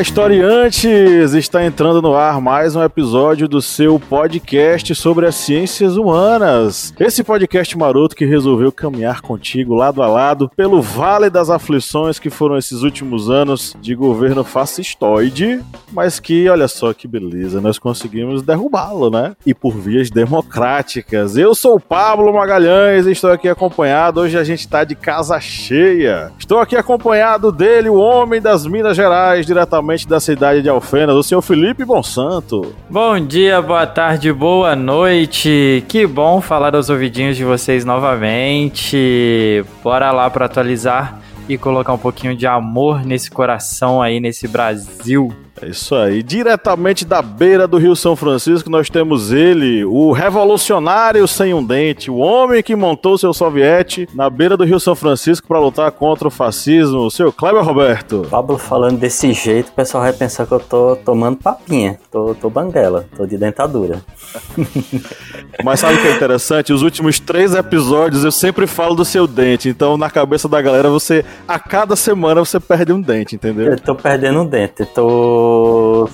Historiantes! Está entrando no ar mais um episódio do seu podcast sobre as ciências humanas. Esse podcast maroto que resolveu caminhar contigo lado a lado pelo vale das aflições que foram esses últimos anos de governo fascistoide, mas que, olha só que beleza, nós conseguimos derrubá-lo, né? E por vias democráticas. Eu sou o Pablo Magalhães e estou aqui acompanhado. Hoje a gente está de casa cheia. Estou aqui acompanhado dele, o homem das Minas Gerais, direto diretamente da cidade de Alfenas, o senhor Felipe Bonsanto. Bom dia, boa tarde, boa noite. Que bom falar aos ouvidinhos de vocês novamente. Bora lá para atualizar e colocar um pouquinho de amor nesse coração aí, nesse Brasil. É isso aí. Diretamente da beira do Rio São Francisco, nós temos ele, o revolucionário sem um dente, o homem que montou seu soviete na beira do Rio São Francisco para lutar contra o fascismo, o seu Kleber Roberto. Pablo falando desse jeito, o pessoal vai pensar que eu tô tomando papinha, tô, tô banguela, tô de dentadura. Mas sabe o que é interessante? Os últimos três episódios eu sempre falo do seu dente, então na cabeça da galera você, a cada semana você perde um dente, entendeu? Eu tô perdendo um dente, tô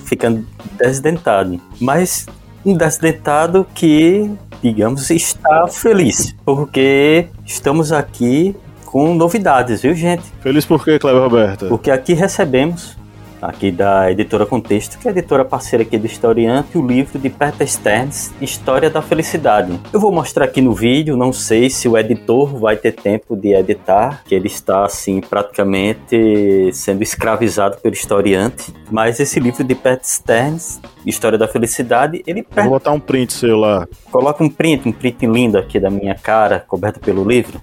ficando desdentado. Mas um desdentado que, digamos, está feliz, porque estamos aqui com novidades, viu, gente? Feliz por quê, Cleber Roberto? Porque aqui recebemos aqui da editora Contexto, que é a editora parceira aqui do Historiante, o livro de Peter Stearns, História da Felicidade. Eu vou mostrar aqui no vídeo, não sei se o editor vai ter tempo de editar, que ele está assim praticamente sendo escravizado pelo historiante, mas esse livro de Peter Stearns, História da Felicidade, ele Vou botar um print seu lá. Coloca um print, um print lindo aqui da minha cara, coberto pelo livro.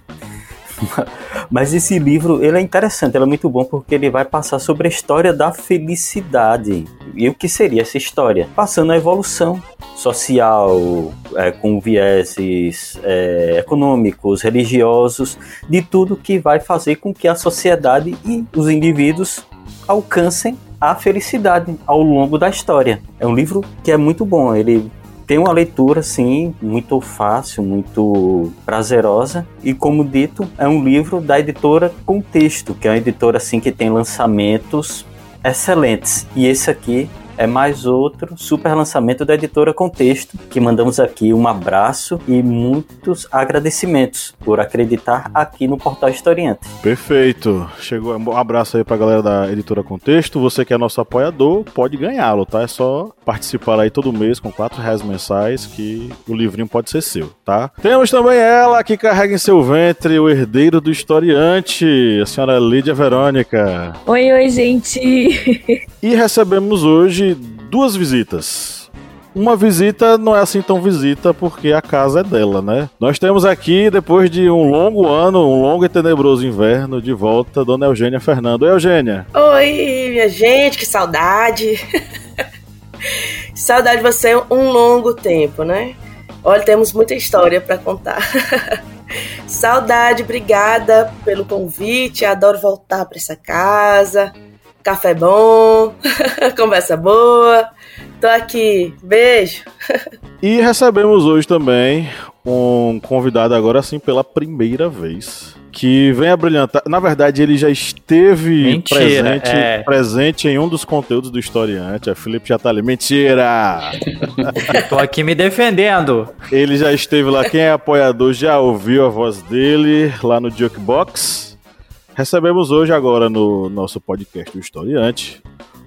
Mas esse livro ele é interessante, ele é muito bom porque ele vai passar sobre a história da felicidade. E o que seria essa história? Passando a evolução social, é, com vieses é, econômicos, religiosos, de tudo que vai fazer com que a sociedade e os indivíduos alcancem a felicidade ao longo da história. É um livro que é muito bom, ele tem uma leitura, sim, muito fácil, muito prazerosa. E, como dito, é um livro da editora Contexto, que é uma editora assim, que tem lançamentos excelentes. E esse aqui é mais outro super lançamento da editora Contexto, que mandamos aqui um abraço e muitos agradecimentos por acreditar aqui no Portal Historiante. Perfeito. Chegou um abraço aí pra galera da editora Contexto. Você que é nosso apoiador, pode ganhá-lo, tá? É só participar aí todo mês com 4 reais mensais que o livrinho pode ser seu, tá? Temos também ela que carrega em seu ventre o herdeiro do historiante, a senhora Lídia Verônica. Oi, oi, gente. e recebemos hoje hoje duas visitas. Uma visita não é assim tão visita porque a casa é dela, né? Nós temos aqui, depois de um longo ano, um longo e tenebroso inverno, de volta Dona Eugênia Fernando. Oi, Eugênia. Oi, minha gente, que saudade. saudade de você um longo tempo, né? Olha, temos muita história para contar. saudade, obrigada pelo convite. Adoro voltar para essa casa café bom, conversa boa. Tô aqui, beijo. e recebemos hoje também um convidado agora sim pela primeira vez. Que vem a brilhantar. Na verdade, ele já esteve Mentira, presente, é. presente em um dos conteúdos do Historiante. A Felipe já tá ali. Mentira! tô aqui me defendendo. Ele já esteve lá. Quem é apoiador já ouviu a voz dele lá no Jukebox. Recebemos hoje, agora, no nosso podcast do Historiante,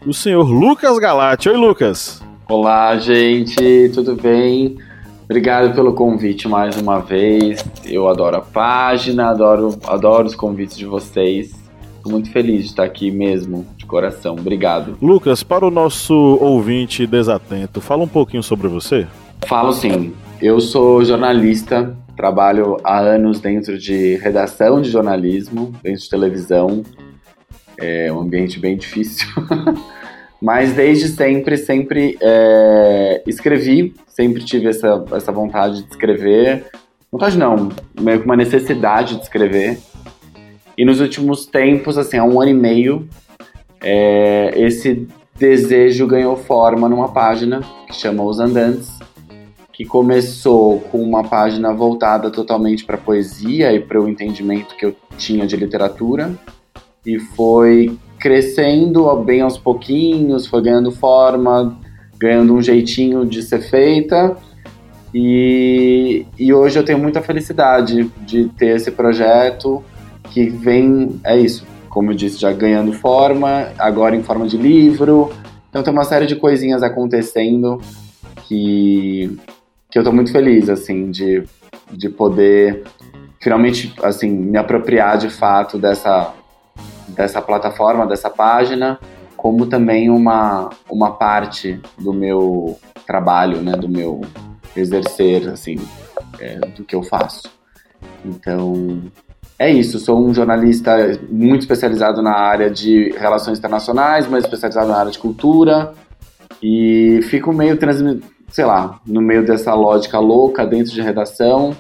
o senhor Lucas Galati. Oi, Lucas. Olá, gente, tudo bem? Obrigado pelo convite mais uma vez. Eu adoro a página, adoro, adoro os convites de vocês. Estou muito feliz de estar aqui mesmo, de coração. Obrigado. Lucas, para o nosso ouvinte desatento, fala um pouquinho sobre você. Falo sim. Eu sou jornalista, Trabalho há anos dentro de redação de jornalismo, dentro de televisão. É um ambiente bem difícil. Mas desde sempre, sempre é, escrevi, sempre tive essa, essa vontade de escrever. vontade não, meio que uma necessidade de escrever. E nos últimos tempos, assim, há um ano e meio, é, esse desejo ganhou forma numa página que chama Os Andantes, que começou com uma página voltada totalmente para poesia e para o entendimento que eu tinha de literatura, e foi crescendo bem aos pouquinhos, foi ganhando forma, ganhando um jeitinho de ser feita. E, e hoje eu tenho muita felicidade de ter esse projeto que vem, é isso, como eu disse, já ganhando forma, agora em forma de livro. Então tem uma série de coisinhas acontecendo que, que eu tô muito feliz, assim, de, de poder finalmente, assim, me apropriar de fato dessa, dessa plataforma, dessa página, como também uma, uma parte do meu trabalho, né, do meu exercer, assim, é, do que eu faço. Então, é isso. Sou um jornalista muito especializado na área de relações internacionais, mas especializado na área de cultura. E fico meio, sei lá, no meio dessa lógica louca dentro de redação,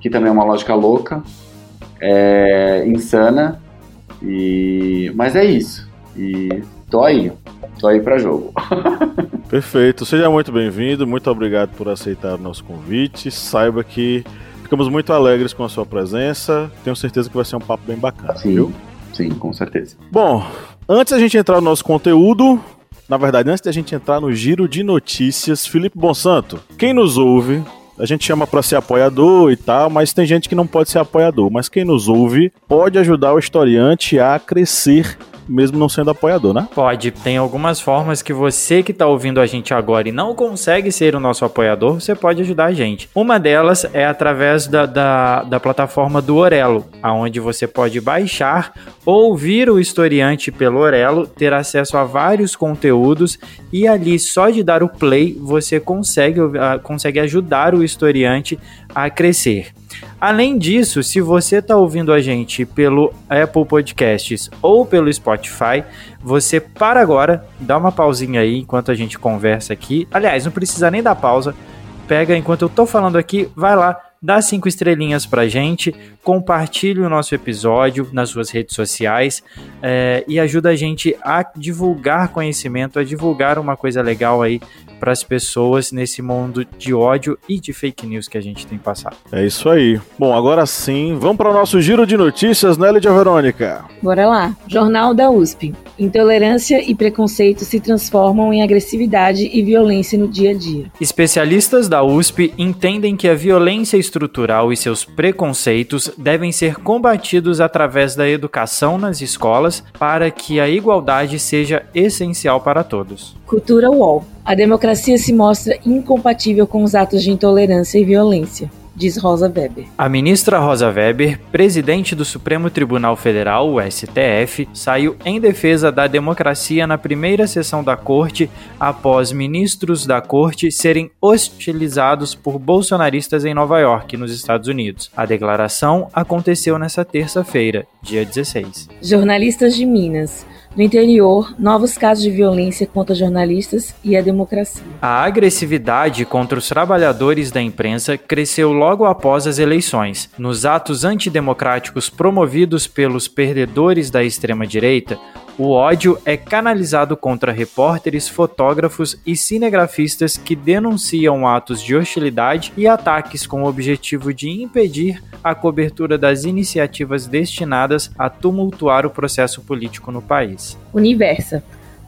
que também é uma lógica louca, é, insana. E, mas é isso. E tô aí. Tô aí para jogo. Perfeito. Seja muito bem-vindo. Muito obrigado por aceitar o nosso convite. Saiba que ficamos muito alegres com a sua presença. Tenho certeza que vai ser um papo bem bacana, sim, viu? Sim, com certeza. Bom, antes da gente entrar no nosso conteúdo, na verdade, antes da gente entrar no giro de notícias, Felipe Bonsanto, quem nos ouve a gente chama para ser apoiador e tal, mas tem gente que não pode ser apoiador. Mas quem nos ouve pode ajudar o historiante a crescer mesmo não sendo apoiador, né? Pode. Tem algumas formas que você que está ouvindo a gente agora e não consegue ser o nosso apoiador, você pode ajudar a gente. Uma delas é através da, da, da plataforma do Orelo, aonde você pode baixar, ouvir o historiante pelo Orelo, ter acesso a vários conteúdos e ali só de dar o play você consegue, consegue ajudar o historiante a crescer. Além disso, se você está ouvindo a gente pelo Apple Podcasts ou pelo Spotify, você para agora, dá uma pausinha aí enquanto a gente conversa aqui. Aliás, não precisa nem dar pausa. Pega enquanto eu tô falando aqui, vai lá, dá cinco estrelinhas pra gente, compartilhe o nosso episódio nas suas redes sociais é, e ajuda a gente a divulgar conhecimento, a divulgar uma coisa legal aí para as pessoas nesse mundo de ódio e de fake news que a gente tem passado. É isso aí. Bom, agora sim, vamos para o nosso giro de notícias, né, Lídia Verônica? Bora lá. Jornal da USP. Intolerância e preconceito se transformam em agressividade e violência no dia a dia. Especialistas da USP entendem que a violência estrutural e seus preconceitos devem ser combatidos através da educação nas escolas para que a igualdade seja essencial para todos. Cultura UOL. A democracia se mostra incompatível com os atos de intolerância e violência diz Rosa Weber. A ministra Rosa Weber, presidente do Supremo Tribunal Federal, o STF, saiu em defesa da democracia na primeira sessão da corte após ministros da corte serem hostilizados por bolsonaristas em Nova York, nos Estados Unidos. A declaração aconteceu nesta terça-feira, dia 16. Jornalistas de Minas no interior, novos casos de violência contra jornalistas e a democracia. A agressividade contra os trabalhadores da imprensa cresceu logo após as eleições. Nos atos antidemocráticos promovidos pelos perdedores da extrema-direita, o ódio é canalizado contra repórteres, fotógrafos e cinegrafistas que denunciam atos de hostilidade e ataques com o objetivo de impedir a cobertura das iniciativas destinadas a tumultuar o processo político no país. Universa.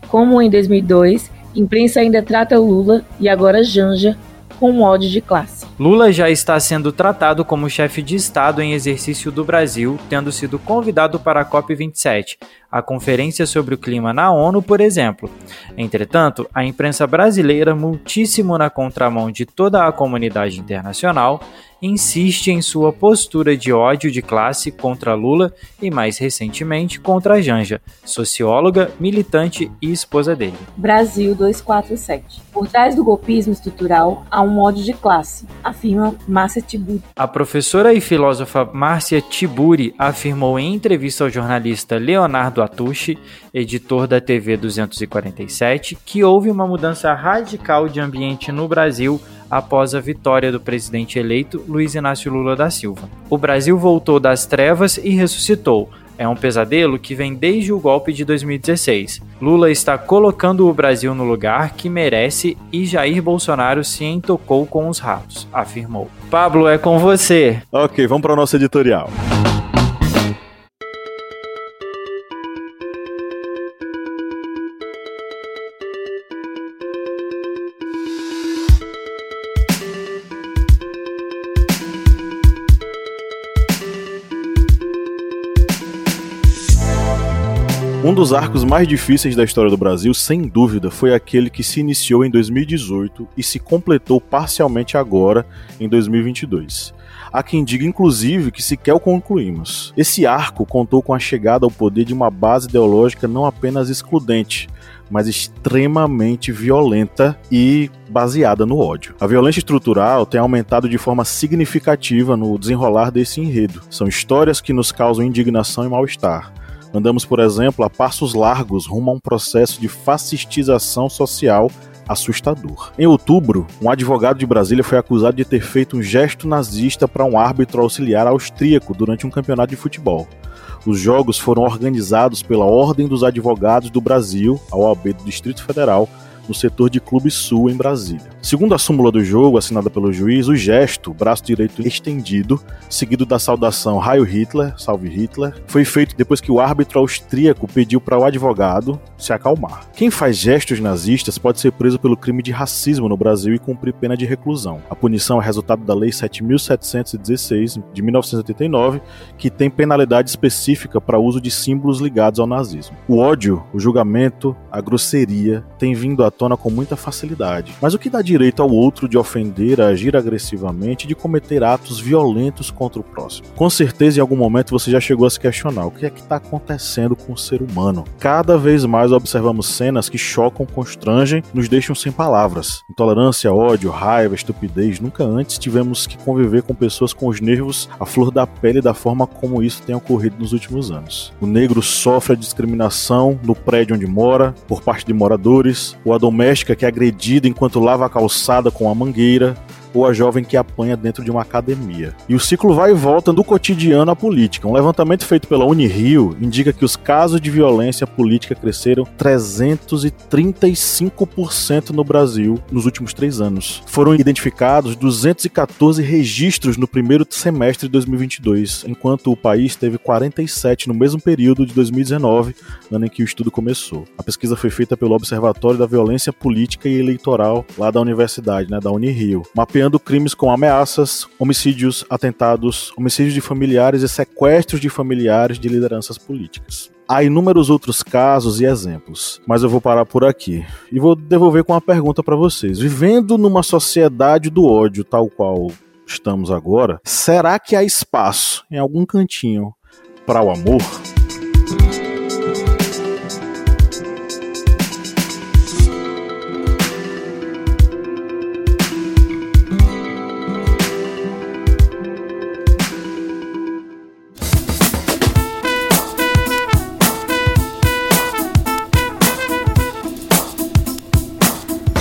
Como em 2002, imprensa ainda trata Lula e agora Janja com ódio de classe. Lula já está sendo tratado como chefe de Estado em exercício do Brasil, tendo sido convidado para a COP27, a conferência sobre o clima na ONU, por exemplo. Entretanto, a imprensa brasileira, muitíssimo na contramão de toda a comunidade internacional, insiste em sua postura de ódio de classe contra Lula e, mais recentemente, contra Janja, socióloga, militante e esposa dele. Brasil 247. Por trás do golpismo estrutural há um ódio de classe, afirma Márcia Tiburi. A professora e filósofa Márcia Tiburi afirmou em entrevista ao jornalista Leonardo Atushi, editor da TV 247, que houve uma mudança radical de ambiente no Brasil após a vitória do presidente eleito Luiz Inácio Lula da Silva. O Brasil voltou das trevas e ressuscitou. É um pesadelo que vem desde o golpe de 2016. Lula está colocando o Brasil no lugar que merece e Jair Bolsonaro se entocou com os ratos, afirmou. Pablo, é com você. Ok, vamos para o nosso editorial. Um dos arcos mais difíceis da história do Brasil, sem dúvida, foi aquele que se iniciou em 2018 e se completou parcialmente agora, em 2022. Há quem diga, inclusive, que sequer o concluímos. Esse arco contou com a chegada ao poder de uma base ideológica não apenas excludente, mas extremamente violenta e baseada no ódio. A violência estrutural tem aumentado de forma significativa no desenrolar desse enredo. São histórias que nos causam indignação e mal-estar Andamos, por exemplo, a passos largos rumo a um processo de fascistização social assustador. Em outubro, um advogado de Brasília foi acusado de ter feito um gesto nazista para um árbitro auxiliar austríaco durante um campeonato de futebol. Os jogos foram organizados pela Ordem dos Advogados do Brasil, a OAB do Distrito Federal, no setor de Clube Sul, em Brasília. Segundo a súmula do jogo, assinada pelo juiz, o gesto, braço direito estendido, seguido da saudação Raio Hitler, salve Hitler, foi feito depois que o árbitro austríaco pediu para o advogado se acalmar. Quem faz gestos nazistas pode ser preso pelo crime de racismo no Brasil e cumprir pena de reclusão. A punição é resultado da Lei 7716 de 1989, que tem penalidade específica para uso de símbolos ligados ao nazismo. O ódio, o julgamento, a grosseria têm vindo à tona com muita facilidade. Mas o que dá direito ao outro de ofender, agir agressivamente de cometer atos violentos contra o próximo? Com certeza, em algum momento você já chegou a se questionar o que é que está acontecendo com o ser humano. Cada vez mais observamos cenas que chocam, constrangem, nos deixam sem palavras. Intolerância, ódio, raiva, estupidez. Nunca antes tivemos que conviver com pessoas com os nervos à flor da pele da forma como isso tem ocorrido nos últimos anos. O negro sofre a discriminação no prédio onde mora, por parte de moradores, o doméstica que é agredida enquanto lava a calçada com a mangueira, ou a jovem que apanha dentro de uma academia. E o ciclo vai e volta do cotidiano à política. Um levantamento feito pela Unirio indica que os casos de violência política cresceram 335% no Brasil nos últimos três anos. Foram identificados 214 registros no primeiro semestre de 2022, enquanto o país teve 47 no mesmo período de 2019, ano em que o estudo começou. A pesquisa foi feita pelo Observatório da Violência Política e Eleitoral lá da universidade, né, da Unirio, mapeando denunciando crimes com ameaças, homicídios, atentados, homicídios de familiares e sequestros de familiares de lideranças políticas. Há inúmeros outros casos e exemplos, mas eu vou parar por aqui e vou devolver com uma pergunta para vocês. Vivendo numa sociedade do ódio tal qual estamos agora, será que há espaço em algum cantinho para o amor?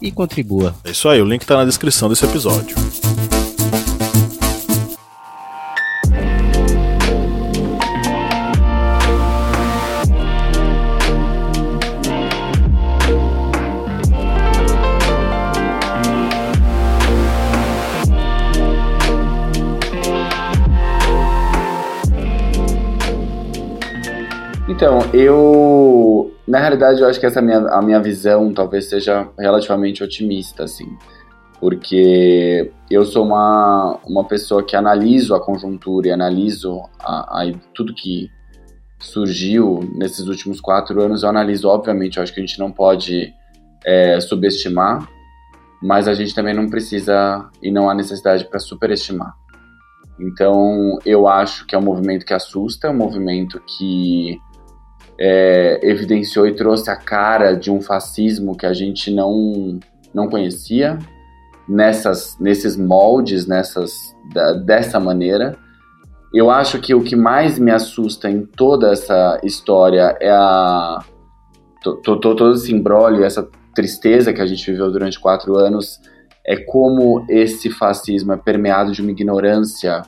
e contribua. É isso aí, o link está na descrição desse episódio. Então, eu na realidade, eu acho que essa minha, a minha visão talvez seja relativamente otimista, assim. porque eu sou uma, uma pessoa que analiso a conjuntura e analiso a, a, tudo que surgiu nesses últimos quatro anos. Eu analiso, obviamente, eu acho que a gente não pode é, subestimar, mas a gente também não precisa e não há necessidade para superestimar. Então, eu acho que é um movimento que assusta, é um movimento que é, evidenciou e trouxe a cara de um fascismo que a gente não, não conhecia nessas, nesses moldes, nessas, da, dessa maneira. Eu acho que o que mais me assusta em toda essa história é a todo esse imbróglio, essa tristeza que a gente viveu durante quatro anos, é como esse fascismo é permeado de uma ignorância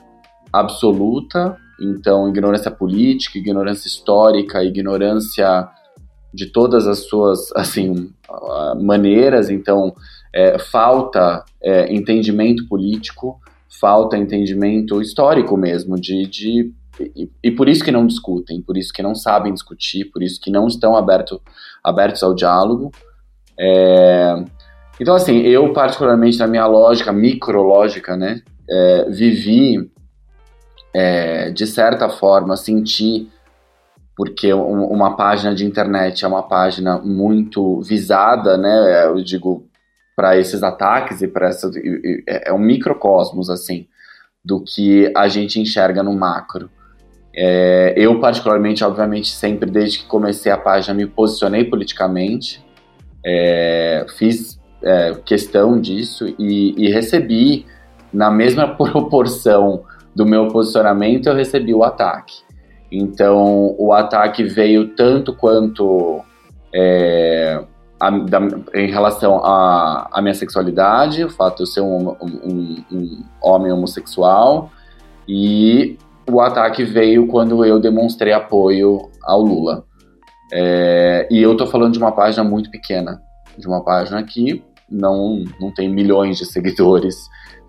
absoluta, então ignorância política, ignorância histórica, ignorância de todas as suas assim maneiras, então é, falta é, entendimento político, falta entendimento histórico mesmo, de, de e, e, por isso que não discutem, por isso que não sabem discutir, por isso que não estão aberto, abertos ao diálogo. É, então, assim, eu particularmente na minha lógica, micrológica, né, é, vivi, é, de certa forma, senti, porque uma página de internet é uma página muito visada, né, eu digo, para esses ataques e para essa é, é um microcosmos assim do que a gente enxerga no macro. É, eu particularmente, obviamente, sempre desde que comecei a página me posicionei politicamente, é, fiz é, questão disso e, e recebi na mesma proporção do meu posicionamento eu recebi o ataque. Então o ataque veio tanto quanto é, a, da, em relação à minha sexualidade, o fato de eu ser um, um, um, homem homossexual, e o ataque veio quando eu demonstrei apoio ao Lula. É, e eu tô falando de uma página muito pequena, de uma página que não, não tem milhões de seguidores,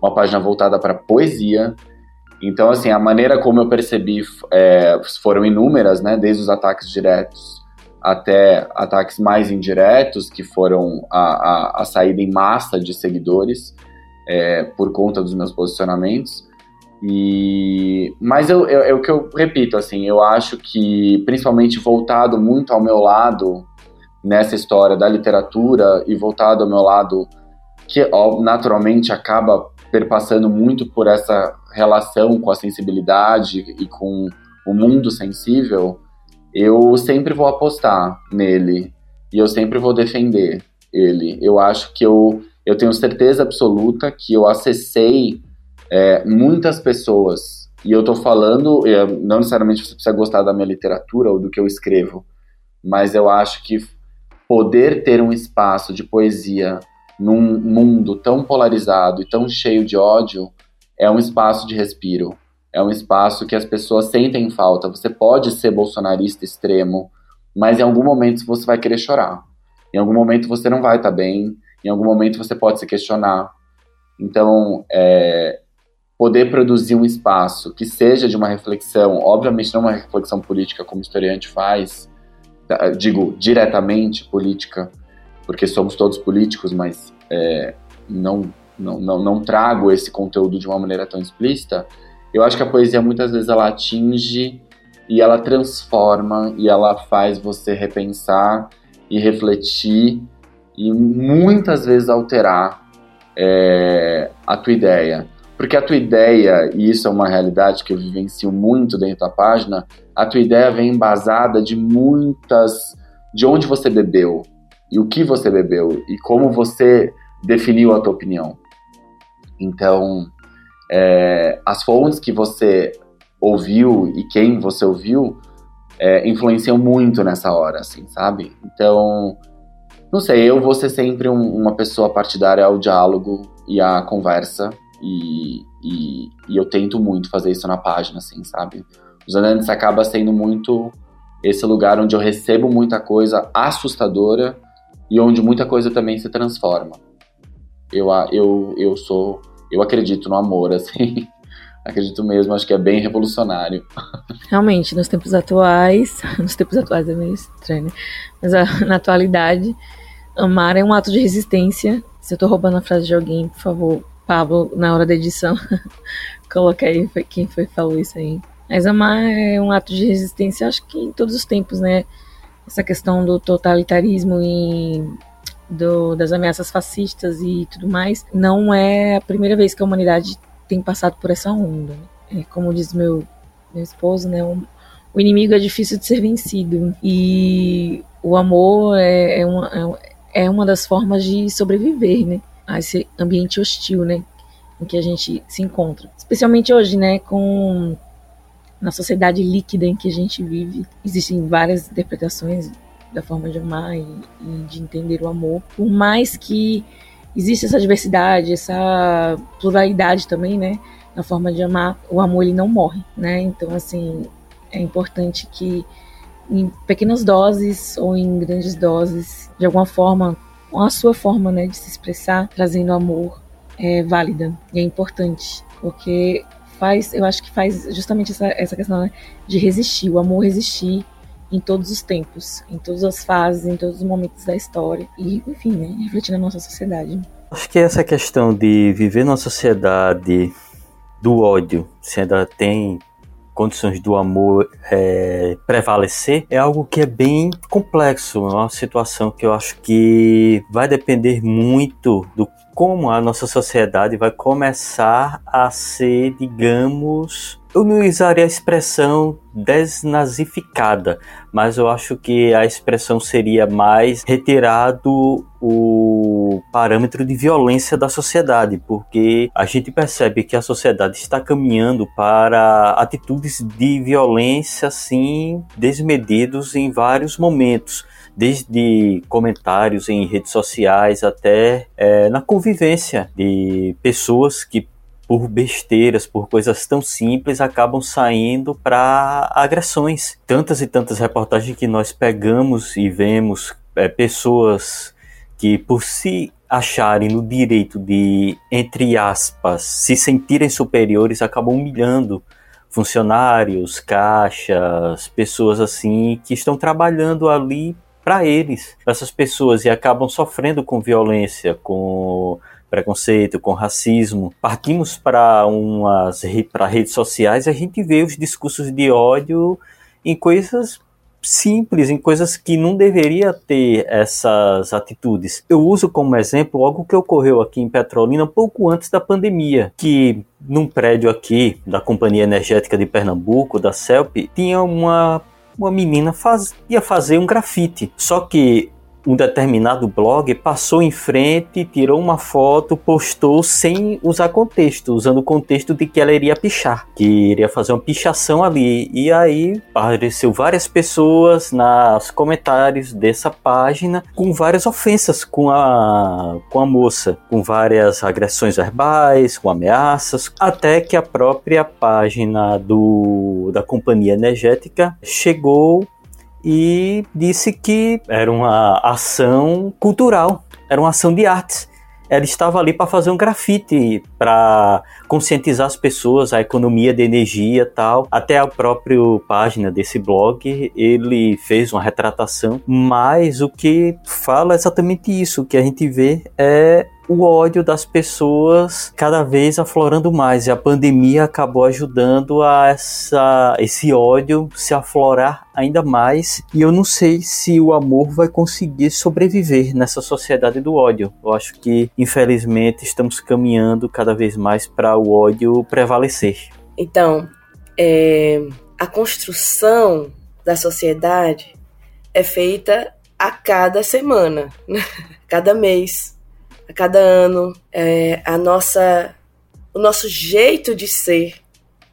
uma página voltada para poesia. Então, assim, a maneira como eu percebi é, foram inúmeras, né, desde os ataques diretos até ataques mais indiretos, que foram a, a, a saída em massa de seguidores é, por conta dos meus posicionamentos. E, mas eu, eu, é o que eu repito, assim, eu acho que, principalmente voltado muito ao meu lado nessa história da literatura e voltado ao meu lado que naturalmente acaba perpassando muito por essa relação com a sensibilidade e com o mundo sensível, eu sempre vou apostar nele e eu sempre vou defender ele. Eu acho que eu, eu tenho certeza absoluta que eu acessei é, muitas pessoas. E eu tô falando, não necessariamente você precisa gostar da minha literatura ou do que eu escrevo, mas eu acho que poder ter um espaço de poesia num mundo tão polarizado e tão cheio de ódio é um espaço de respiro é um espaço que as pessoas sentem falta. Você pode ser bolsonarista extremo, mas em algum momento você vai querer chorar. Em algum momento você não vai estar tá bem. Em algum momento você pode se questionar. Então, é, poder produzir um espaço que seja de uma reflexão, obviamente não uma reflexão política como o historiante faz, digo diretamente política, porque somos todos políticos, mas é, não, não, não, não trago esse conteúdo de uma maneira tão explícita eu acho que a poesia muitas vezes ela atinge e ela transforma e ela faz você repensar e refletir e muitas vezes alterar é, a tua ideia. Porque a tua ideia, e isso é uma realidade que eu vivencio muito dentro da página, a tua ideia vem embasada de muitas. de onde você bebeu, e o que você bebeu, e como você definiu a tua opinião. Então, é, as fontes que você ouviu e quem você ouviu é, influenciam muito nessa hora, assim, sabe? Então, não sei, eu vou ser sempre um, uma pessoa partidária ao diálogo e à conversa, e, e, e, eu tento muito fazer isso na página, assim, sabe? Os Anantes acaba sendo muito esse lugar onde eu recebo muita coisa assustadora e onde muita coisa também se transforma. Eu, eu, eu sou eu acredito no amor, assim. acredito mesmo, acho que é bem revolucionário. Realmente, nos tempos atuais, nos tempos atuais é meio estranho, né? mas na atualidade, amar é um ato de resistência Se eu tô roubando a frase de alguém, por favor, Pablo, na hora da edição, coloca aí quem foi falou isso aí. Mas amar é um ato de resistência, acho que em todos os tempos, né? Essa questão do totalitarismo e do, das ameaças fascistas e tudo mais, não é a primeira vez que a humanidade tem passado por essa onda. É, como diz meu, meu esposo, né? Um, o inimigo é difícil de ser vencido. E o amor é, é, uma, é uma das formas de sobreviver, né? A esse ambiente hostil, né? Em que a gente se encontra. Especialmente hoje, né? Com na sociedade líquida em que a gente vive, existem várias interpretações da forma de amar e, e de entender o amor. Por mais que exista essa diversidade, essa pluralidade também, né? Na forma de amar, o amor ele não morre, né? Então, assim, é importante que em pequenas doses ou em grandes doses, de alguma forma, a sua forma né, de se expressar, trazendo amor, é válida e é importante, porque faz, eu acho que faz justamente essa, essa questão né, de resistir, o amor resistir em todos os tempos, em todas as fases, em todos os momentos da história e, enfim, né, refletir na nossa sociedade. Acho que essa questão de viver numa sociedade do ódio, se ainda tem condições do amor é, prevalecer é algo que é bem complexo, é uma situação que eu acho que vai depender muito do como a nossa sociedade vai começar a ser, digamos, eu não usaria a expressão desnazificada, mas eu acho que a expressão seria mais retirado o parâmetro de violência da sociedade, porque a gente percebe que a sociedade está caminhando para atitudes de violência assim desmedidos em vários momentos desde comentários em redes sociais até é, na convivência de pessoas que por besteiras, por coisas tão simples, acabam saindo para agressões. Tantas e tantas reportagens que nós pegamos e vemos é, pessoas que, por se acharem no direito de, entre aspas, se sentirem superiores, acabam humilhando funcionários, caixas, pessoas assim que estão trabalhando ali para eles, para essas pessoas e acabam sofrendo com violência, com preconceito, com racismo. Partimos para umas para redes sociais e a gente vê os discursos de ódio em coisas simples, em coisas que não deveria ter essas atitudes. Eu uso como exemplo algo que ocorreu aqui em Petrolina pouco antes da pandemia, que num prédio aqui da Companhia Energética de Pernambuco, da CELP, tinha uma uma menina faz, ia fazer um grafite. Só que um determinado blog passou em frente, tirou uma foto, postou sem usar contexto, usando o contexto de que ela iria pichar, que iria fazer uma pichação ali. E aí apareceu várias pessoas nos comentários dessa página com várias ofensas com a, com a moça, com várias agressões verbais, com ameaças, até que a própria página do, da companhia energética chegou e disse que era uma ação cultural, era uma ação de artes. Ela estava ali para fazer um grafite, para conscientizar as pessoas a economia de energia tal. Até a própria página desse blog ele fez uma retratação, mas o que fala é exatamente isso, o que a gente vê é o ódio das pessoas cada vez aflorando mais. E a pandemia acabou ajudando a essa, esse ódio se aflorar ainda mais. E eu não sei se o amor vai conseguir sobreviver nessa sociedade do ódio. Eu acho que, infelizmente, estamos caminhando cada vez mais para o ódio prevalecer. Então, é, a construção da sociedade é feita a cada semana, cada mês cada ano, é, a nossa, o nosso jeito de ser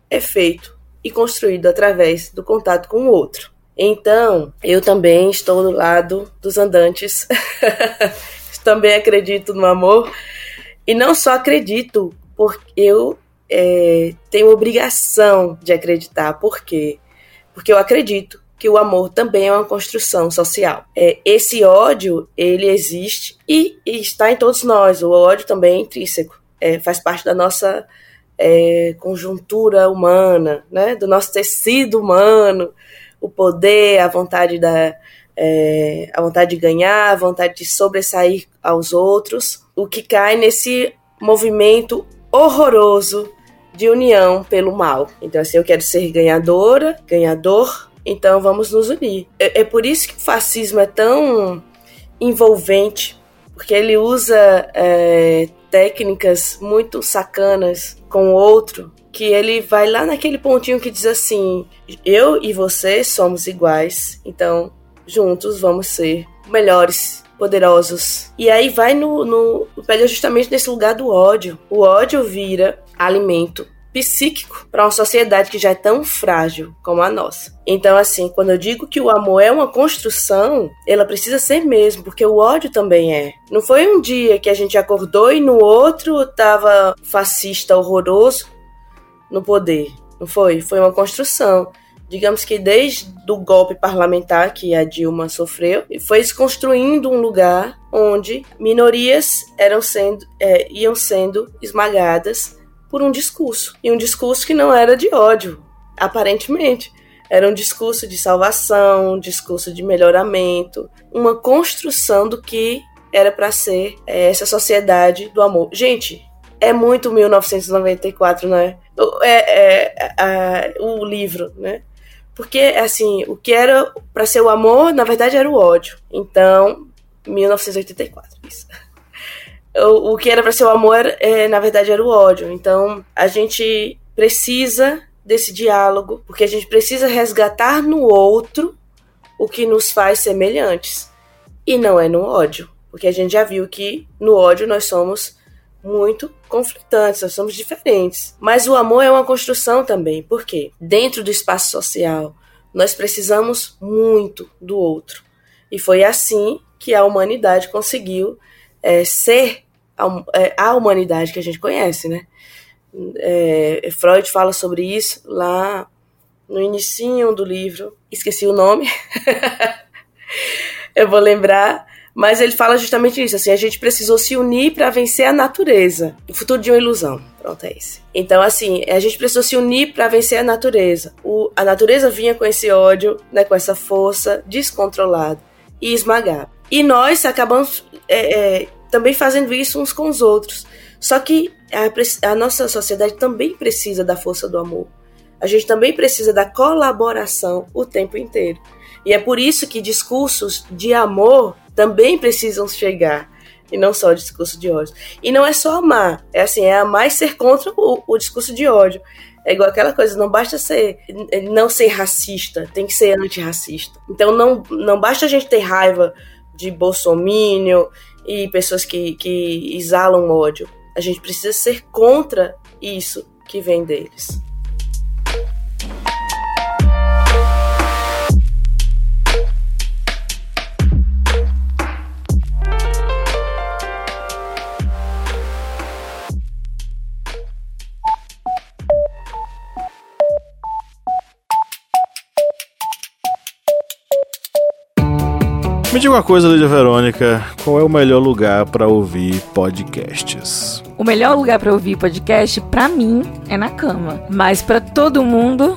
é feito e construído através do contato com o outro. Então, eu também estou do lado dos andantes, também acredito no amor, e não só acredito, porque eu é, tenho obrigação de acreditar. Por quê? Porque eu acredito que o amor também é uma construção social. É, esse ódio, ele existe e, e, está em todos nós. O ódio também é intrínseco, é, faz parte da nossa é, conjuntura humana, né? do nosso tecido humano, o poder, a vontade da, é, a vontade de ganhar, a vontade de sobressair aos outros, o que cai nesse movimento horroroso de união pelo mal. Então, assim, eu quero ser ganhadora, ganhador, então vamos nos unir. É, é por isso que o fascismo é tão envolvente, porque ele usa é, técnicas muito sacanas com o outro, que ele vai lá naquele pontinho que diz assim: eu e você somos iguais, então juntos vamos ser melhores, poderosos. E aí vai no, no pega justamente nesse lugar do ódio. O ódio vira alimento psíquico para uma sociedade que já é tão frágil como a nossa. Então, assim, quando eu digo que o amor é uma construção, ela precisa ser mesmo, porque o ódio também é. Não foi um dia que a gente acordou e no outro tava fascista horroroso no poder. Não foi? Foi uma construção digamos que desde o golpe parlamentar que a Dilma sofreu, foi se construindo um lugar onde minorias eram sendo, é, iam sendo esmagadas por um discurso. E um discurso que não era de ódio, aparentemente. Era um discurso de salvação, um discurso de melhoramento, uma construção do que era para ser é, essa sociedade do amor. Gente, é muito 1994, né? É, é, é, o livro, né? Porque, assim, o que era para ser o amor, na verdade, era o ódio. Então, 1984, isso. O, que era para ser o amor, é, na verdade, era o ódio. Então, a gente precisa desse diálogo, porque a gente precisa resgatar no outro o que nos faz semelhantes. E não é no ódio, porque a gente já viu que no ódio nós somos muito conflitantes, nós somos diferentes. Mas o amor é uma construção também, porque dentro do espaço social nós precisamos muito do outro. E foi assim que a humanidade conseguiu é, ser a, é, a, humanidade que a gente conhece, né? É, Freud fala sobre isso lá no inicinho do livro, esqueci o nome, eu vou lembrar, mas ele fala justamente isso, assim, a gente precisou se unir para vencer a natureza. O futuro de uma ilusão. Pronto, é esse. Então, assim, a gente precisou se unir para vencer a natureza. O, a natureza vinha com esse ódio, né, com essa força descontrolada e esmagada. E nós acabamos é, é, também fazendo isso uns com os outros. Só que a, a nossa sociedade também precisa da força do amor. A gente também precisa da colaboração o tempo inteiro. E é por isso que discursos de amor também precisam chegar e não só o discurso de ódio. E não é só amar, é assim, é amar e ser contra o, o discurso de ódio. É igual aquela coisa, não basta ser não ser racista, tem que ser antirracista. Então não, não basta a gente ter raiva de bolsomínio e pessoas que, que exalam ódio. A gente precisa ser contra isso que vem deles. Me diga uma coisa, Lídia Verônica, qual é o melhor lugar para ouvir podcasts? O melhor lugar para ouvir podcast, para mim, é na cama. Mas para todo mundo,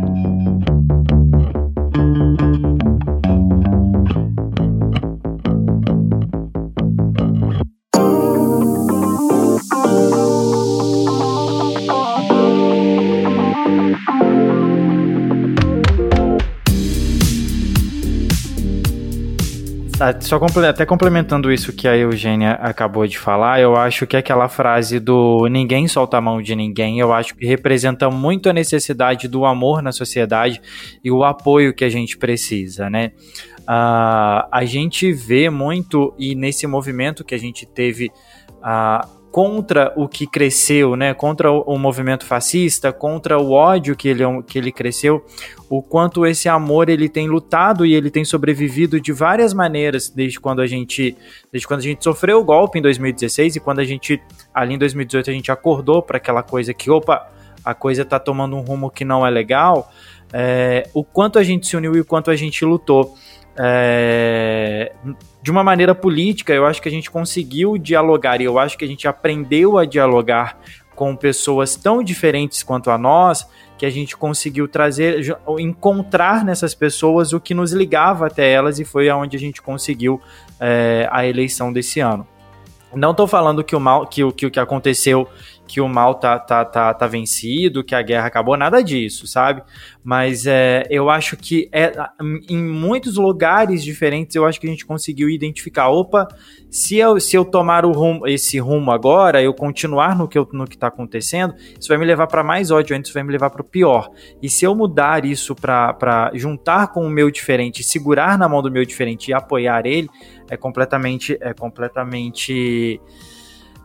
Só até complementando isso que a Eugênia acabou de falar, eu acho que aquela frase do ninguém solta a mão de ninguém, eu acho que representa muito a necessidade do amor na sociedade e o apoio que a gente precisa, né? Uh, a gente vê muito, e nesse movimento que a gente teve uh, contra o que cresceu, né? Contra o, o, movimento fascista, contra o ódio que ele, que ele cresceu, o quanto esse amor ele tem lutado e ele tem sobrevivido de várias maneiras desde quando a gente, desde quando a gente sofreu o golpe em 2016 e quando a gente ali em 2018 a gente acordou para aquela coisa que opa, a coisa está tomando um rumo que não é legal, é, o quanto a gente se uniu e o quanto a gente lutou. É, de uma maneira política, eu acho que a gente conseguiu dialogar e eu acho que a gente aprendeu a dialogar com pessoas tão diferentes quanto a nós que a gente conseguiu trazer, encontrar nessas pessoas o que nos ligava até elas e foi aonde a gente conseguiu é, a eleição desse ano. Não estou falando que o mal, que o que, que aconteceu que o mal tá, tá, tá, tá vencido, que a guerra acabou, nada disso, sabe? Mas é, eu acho que é, em muitos lugares diferentes eu acho que a gente conseguiu identificar, opa, se eu, se eu tomar o rumo, esse rumo agora, eu continuar no que, eu, no que tá acontecendo, isso vai me levar para mais ódio, antes vai me levar para o pior. E se eu mudar isso para juntar com o meu diferente, segurar na mão do meu diferente e apoiar ele, é completamente, é completamente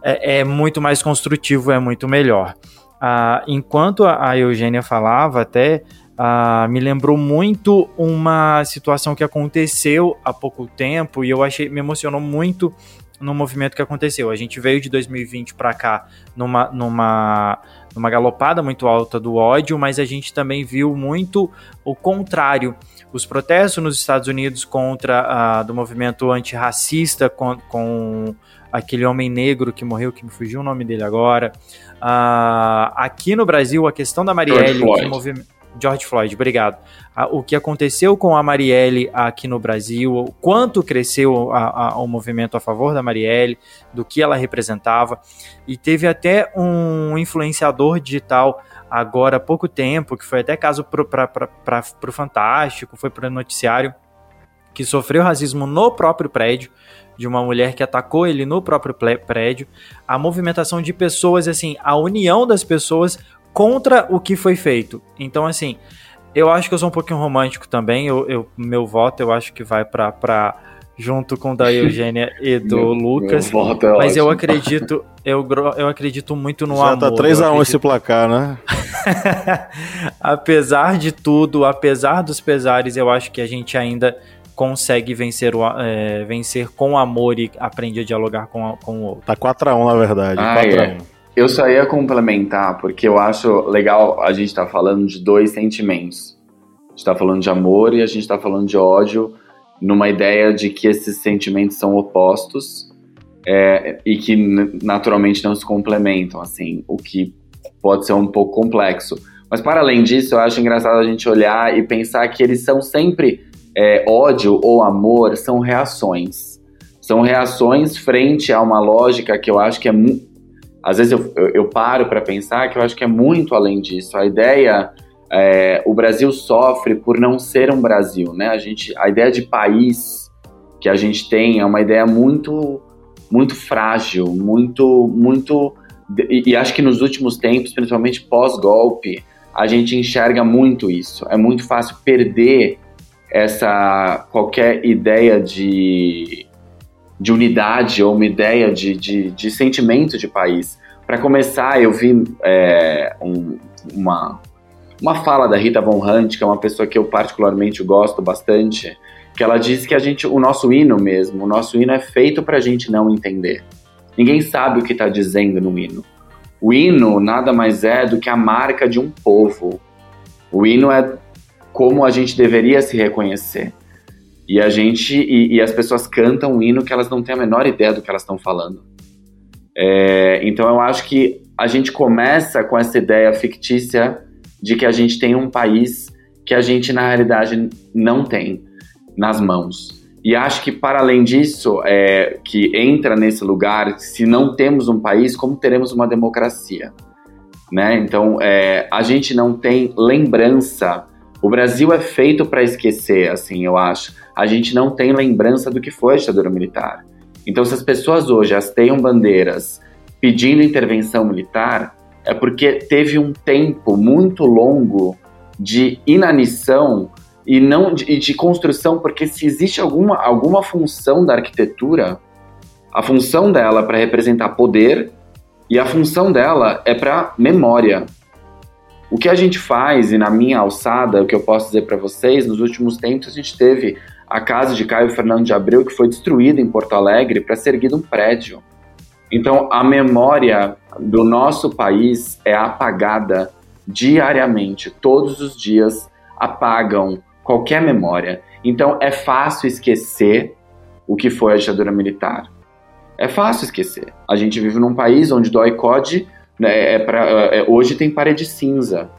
é, é muito mais construtivo, é muito melhor. Ah, enquanto a Eugênia falava, até ah, me lembrou muito uma situação que aconteceu há pouco tempo e eu achei me emocionou muito no movimento que aconteceu. A gente veio de 2020 para cá numa, numa, numa galopada muito alta do ódio, mas a gente também viu muito o contrário. Os protestos nos Estados Unidos contra ah, do movimento antirracista com, com aquele homem negro que morreu, que me fugiu o nome dele agora. Uh, aqui no Brasil, a questão da Marielle, George Floyd. George Floyd, obrigado. Uh, o que aconteceu com a Marielle aqui no Brasil, o quanto cresceu a, a, o movimento a favor da Marielle, do que ela representava, e teve até um influenciador digital agora há pouco tempo, que foi até caso para o Fantástico, foi para o noticiário, que sofreu racismo no próprio prédio, de uma mulher que atacou ele no próprio prédio, a movimentação de pessoas, assim, a união das pessoas contra o que foi feito. Então, assim, eu acho que eu sou um pouquinho romântico também. Eu, eu meu voto eu acho que vai para junto com o da Eugênia e do meu, Lucas. Meu voto é mas ótimo. eu acredito, eu, eu acredito muito no Já amor. Já tá 3 a 1 esse placar, né? apesar de tudo, apesar dos pesares, eu acho que a gente ainda consegue vencer, o, é, vencer com amor e aprende a dialogar com, a, com o outro. Tá 4x1, na verdade. Ah, 4 é. Eu só ia complementar, porque eu acho legal a gente estar tá falando de dois sentimentos. A gente está falando de amor e a gente está falando de ódio, numa ideia de que esses sentimentos são opostos é, e que naturalmente não se complementam, assim, o que pode ser um pouco complexo. Mas para além disso, eu acho engraçado a gente olhar e pensar que eles são sempre é, ódio ou amor são reações. São reações frente a uma lógica que eu acho que é. Às vezes eu, eu, eu paro para pensar que eu acho que é muito além disso. A ideia. É, o Brasil sofre por não ser um Brasil, né? A, gente, a ideia de país que a gente tem é uma ideia muito, muito frágil, muito, muito. E, e acho que nos últimos tempos, principalmente pós-golpe, a gente enxerga muito isso. É muito fácil perder essa qualquer ideia de, de unidade ou uma ideia de, de, de sentimento de país. Para começar, eu vi é, um, uma, uma fala da Rita Von Hunt, que é uma pessoa que eu particularmente gosto bastante, que ela diz que a gente, o nosso hino mesmo, o nosso hino é feito para a gente não entender. Ninguém sabe o que está dizendo no hino. O hino nada mais é do que a marca de um povo. O hino é como a gente deveria se reconhecer. E a gente e, e as pessoas cantam um hino que elas não têm a menor ideia do que elas estão falando. É, então eu acho que a gente começa com essa ideia fictícia de que a gente tem um país que a gente na realidade não tem nas mãos. E acho que para além disso, é, que entra nesse lugar, se não temos um país, como teremos uma democracia? Né? Então é, a gente não tem lembrança o Brasil é feito para esquecer, assim, eu acho. A gente não tem lembrança do que foi a ditadura militar. Então, se as pessoas hoje hasteiam bandeiras pedindo intervenção militar, é porque teve um tempo muito longo de inanição e não de, de construção, porque se existe alguma, alguma função da arquitetura, a função dela é para representar poder e a função dela é para memória. O que a gente faz, e na minha alçada, o que eu posso dizer para vocês, nos últimos tempos a gente teve a casa de Caio Fernando de Abreu que foi destruída em Porto Alegre para ser erguido um prédio. Então, a memória do nosso país é apagada diariamente, todos os dias, apagam qualquer memória. Então é fácil esquecer o que foi a ditadura militar. É fácil esquecer. A gente vive num país onde dói COD né, é pra, é, hoje tem parede cinza.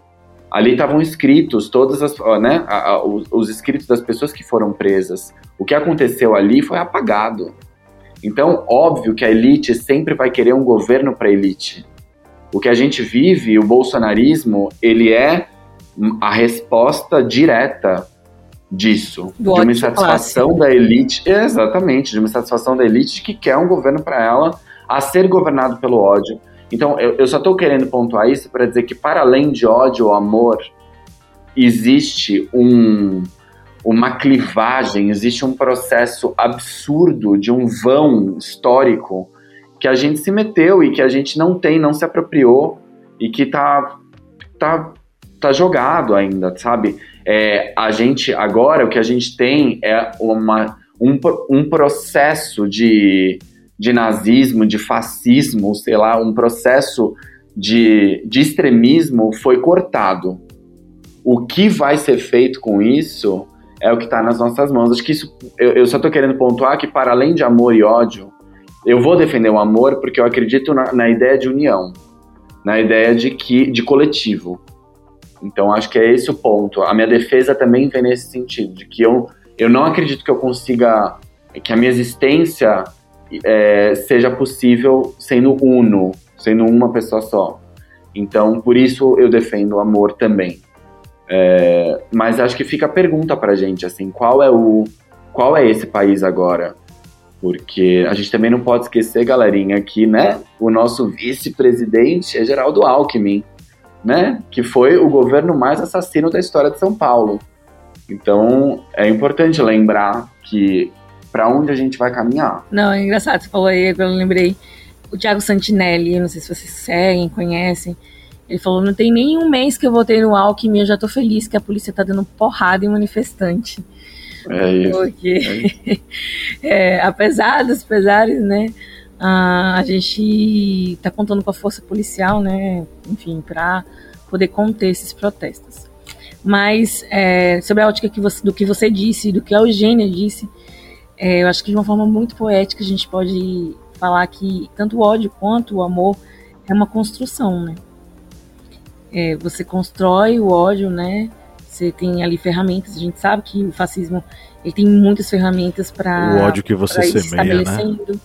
Ali estavam escritos todas as, né, a, a, os, os escritos das pessoas que foram presas. O que aconteceu ali foi apagado. Então, óbvio que a elite sempre vai querer um governo para elite. O que a gente vive, o bolsonarismo, ele é a resposta direta disso, Do de uma insatisfação da elite, exatamente, de uma insatisfação da elite que quer um governo para ela a ser governado pelo ódio. Então, eu, eu só estou querendo pontuar isso para dizer que, para além de ódio ou amor, existe um, uma clivagem, existe um processo absurdo de um vão histórico que a gente se meteu e que a gente não tem, não se apropriou e que tá, tá, tá jogado ainda, sabe? É, a gente, agora, o que a gente tem é uma, um, um processo de, de nazismo, de fascismo, sei lá, um processo de, de extremismo foi cortado. O que vai ser feito com isso é o que está nas nossas mãos. Acho que isso, eu, eu só estou querendo pontuar que, para além de amor e ódio, eu vou defender o amor porque eu acredito na, na ideia de união, na ideia de que de coletivo. Então acho que é esse o ponto. A minha defesa também vem nesse sentido, de que eu, eu não acredito que eu consiga, que a minha existência é, seja possível sendo uno, sendo uma pessoa só. Então por isso eu defendo o amor também. É, mas acho que fica a pergunta pra gente, assim, qual é o qual é esse país agora? Porque a gente também não pode esquecer, galerinha, que né, o nosso vice-presidente é Geraldo Alckmin, né? Que foi o governo mais assassino da história de São Paulo. Então é importante lembrar que para onde a gente vai caminhar. Não, é engraçado, você falou aí, agora eu lembrei. O Thiago Santinelli, não sei se vocês seguem, conhecem. Ele falou: não tem nem um mês que eu votei no Alckmin, eu já tô feliz que a polícia tá dando porrada em manifestante. É isso. Porque, é, apesar dos pesares, né, a, a gente tá contando com a força policial, né, enfim, para poder conter esses protestos. Mas é, sobre a ótica que você, do que você disse, do que a Eugênia disse, é, eu acho que de uma forma muito poética a gente pode falar que tanto o ódio quanto o amor é uma construção, né? É, você constrói o ódio, né? Você tem ali ferramentas. A gente sabe que o fascismo ele tem muitas ferramentas para O ódio que você semeia, né?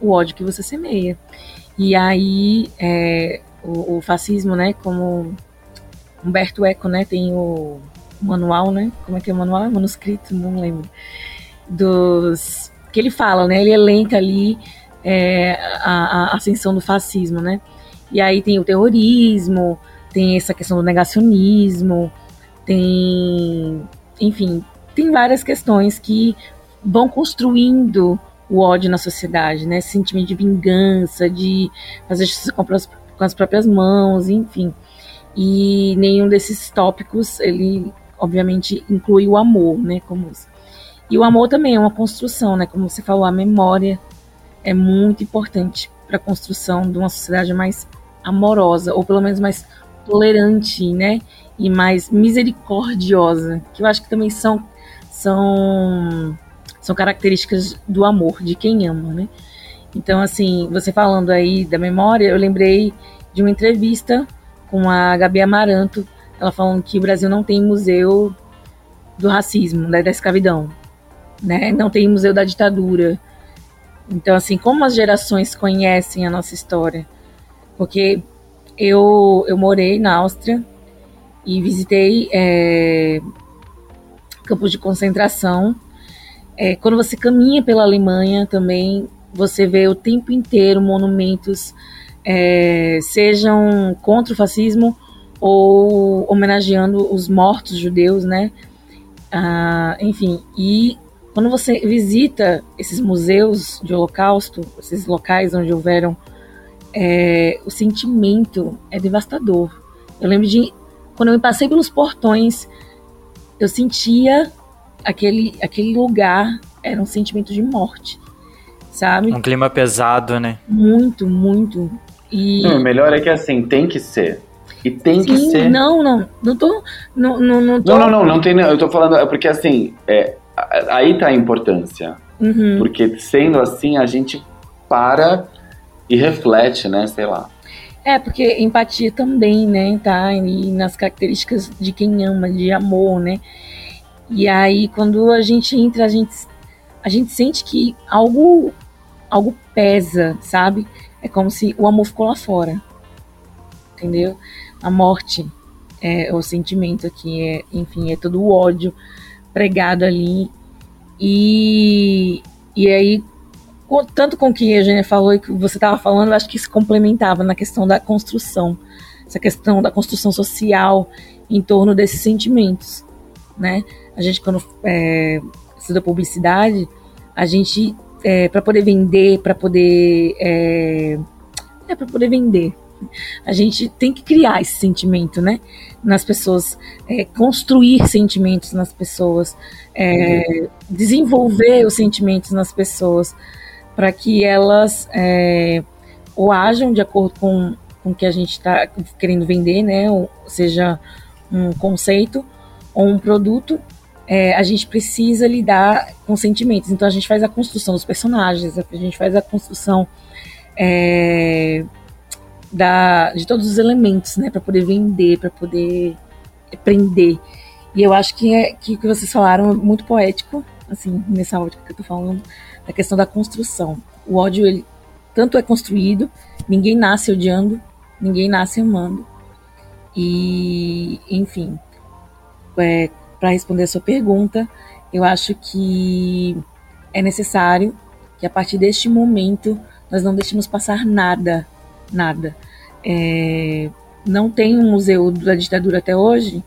O ódio que você semeia. E aí é, o, o, fascismo, né? Como Humberto Eco, né? Tem o manual, né? Como é que é o manual? Manuscrito, não lembro. Dos que ele fala, né? Ele elenca ali é, a, a ascensão do fascismo, né? E aí tem o terrorismo, tem essa questão do negacionismo, tem, enfim, tem várias questões que vão construindo o ódio na sociedade, né? Esse sentimento de vingança, de fazer justiça com as, com as próprias mãos, enfim. E nenhum desses tópicos, ele, obviamente, inclui o amor, né? Como. E o amor também é uma construção, né? Como você falou, a memória é muito importante para a construção de uma sociedade mais amorosa, ou pelo menos mais tolerante, né? E mais misericordiosa, que eu acho que também são são são características do amor, de quem ama, né? Então, assim, você falando aí da memória, eu lembrei de uma entrevista com a Gabi Amaranto, ela falando que o Brasil não tem museu do racismo, né, da escravidão, né? Não tem museu da ditadura. Então, assim, como as gerações conhecem a nossa história? Porque eu, eu morei na Áustria e visitei é, campos de concentração. É, quando você caminha pela Alemanha também, você vê o tempo inteiro monumentos, é, sejam contra o fascismo ou homenageando os mortos judeus, né? Ah, enfim, e quando você visita esses museus de holocausto, esses locais onde houveram é, o sentimento é devastador. Eu lembro de quando eu passei pelos portões, eu sentia aquele, aquele lugar, era um sentimento de morte, sabe? Um clima pesado, né? Muito, muito. E... Não, o melhor é que assim, tem que ser. E tem que Sim, ser. não, não, não tô, não, não, não tô. Não, não, não, não tem. Eu tô falando. É porque assim, é, aí tá a importância. Uhum. Porque sendo assim, a gente para e reflete, né? Sei lá. É, porque empatia também, né, tá? E nas características de quem ama, de amor, né? E aí, quando a gente entra, a gente, a gente sente que algo, algo pesa, sabe? É como se o amor ficou lá fora, entendeu? A morte é o sentimento aqui, é, enfim, é todo o ódio pregado ali. E, e aí, tanto com o que a Eugênia falou e que você estava falando, eu acho que se complementava na questão da construção, essa questão da construção social em torno desses sentimentos, né? A gente quando é, estuda publicidade, a gente para poder vender, para poder é, é para poder vender, a gente tem que criar esse sentimento, né? Nas pessoas, é, construir sentimentos nas pessoas, é, desenvolver os sentimentos nas pessoas para que elas é, ou ajam de acordo com, com o que a gente está querendo vender, né? Ou seja, um conceito ou um produto, é, a gente precisa lidar com sentimentos. Então a gente faz a construção dos personagens, a gente faz a construção é, da, de todos os elementos, né? Para poder vender, para poder prender. E eu acho que, é, que o que vocês falaram é muito poético, assim, nessa ótica que eu tô falando, da questão da construção. O ódio, ele tanto é construído, ninguém nasce odiando, ninguém nasce amando. E, enfim, é, para responder a sua pergunta, eu acho que é necessário que a partir deste momento nós não deixemos passar nada, nada. É, não tem um museu da ditadura até hoje?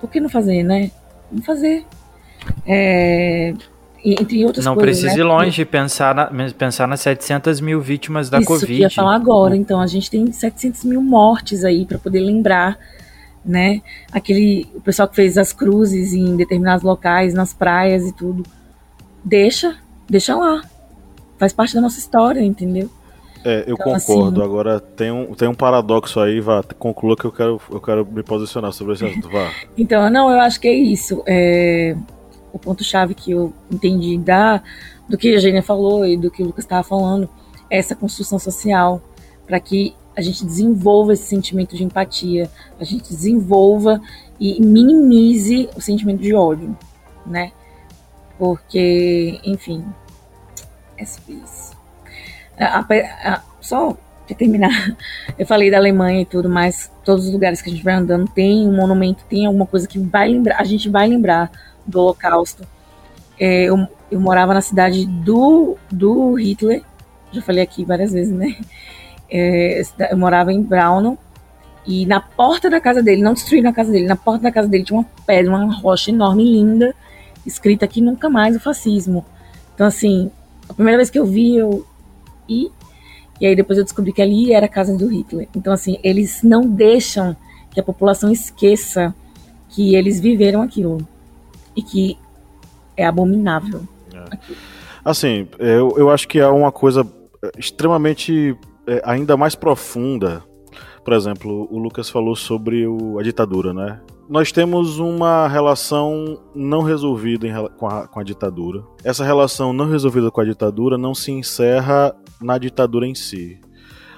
Por que não fazer, né? Vamos fazer. É, entre outras Não coisas. precisa né? ir longe pensar, na, pensar nas 700 mil vítimas da Isso Covid. que eu ia falar agora. Então, a gente tem 700 mil mortes aí para poder lembrar, né? Aquele o pessoal que fez as cruzes em determinados locais, nas praias e tudo. Deixa, deixa lá. Faz parte da nossa história, entendeu? É, eu Então, concordo. assim- Agora tem um, tem um paradoxo aí, vá, conclua que eu quero, eu quero me posicionar sobre esse assunto, vá. Então, não, eu acho que é isso. É, o ponto-chave que eu entendi da, do que a Eugênia falou e do que o Lucas estava falando é essa construção social para que a gente desenvolva esse sentimento de empatia, a gente desenvolva e minimize o sentimento de ódio, né? Porque, enfim, é sobre isso. A- a- a- só para terminar, eu falei da Alemanha e tudo, mas todos os lugares que a gente vai andando tem um monumento, tem alguma coisa que vai lembrar, a gente vai lembrar do Holocausto. É, eu, eu morava na cidade do, do Hitler, já falei aqui várias vezes, né? É, eu morava em Braunau e na porta da casa dele, não destruíram a casa dele, na porta da casa dele tinha uma pedra, uma rocha enorme, linda, escrita aqui nunca mais o fascismo. Então, assim, a primeira vez que eu vi, eu. E, e aí depois eu descobri que ali era a casa do Hitler. Então, assim, eles não deixam que a população esqueça que eles viveram aquilo. E que é abominável. Assim, eu, eu acho que há uma coisa extremamente é, ainda mais profunda. Por exemplo, o Lucas falou sobre o- a ditadura, né? Nós temos uma relação não resolvida em com, a, com a ditadura. Essa relação não resolvida com a ditadura não se encerra na ditadura em si.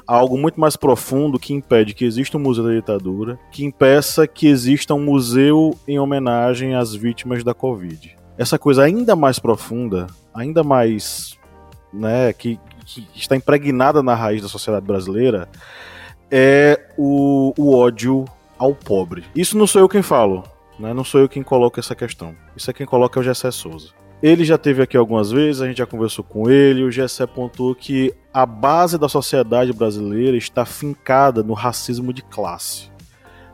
Há algo muito mais profundo que impede que exista um museu da ditadura, que impeça que exista um museu em homenagem às vítimas da Covid. Essa coisa ainda mais profunda, ainda mais, né, que, que está impregnada na raiz da sociedade brasileira, é o, o ódio ao pobre. Isso não sou eu quem falo, né? Não sou eu quem coloca essa questão. Isso é quem coloca é o Gessé Souza. Ele já teve aqui algumas vezes, a gente já conversou com ele, o Gessé apontou que a base da sociedade brasileira está fincada no racismo de classe.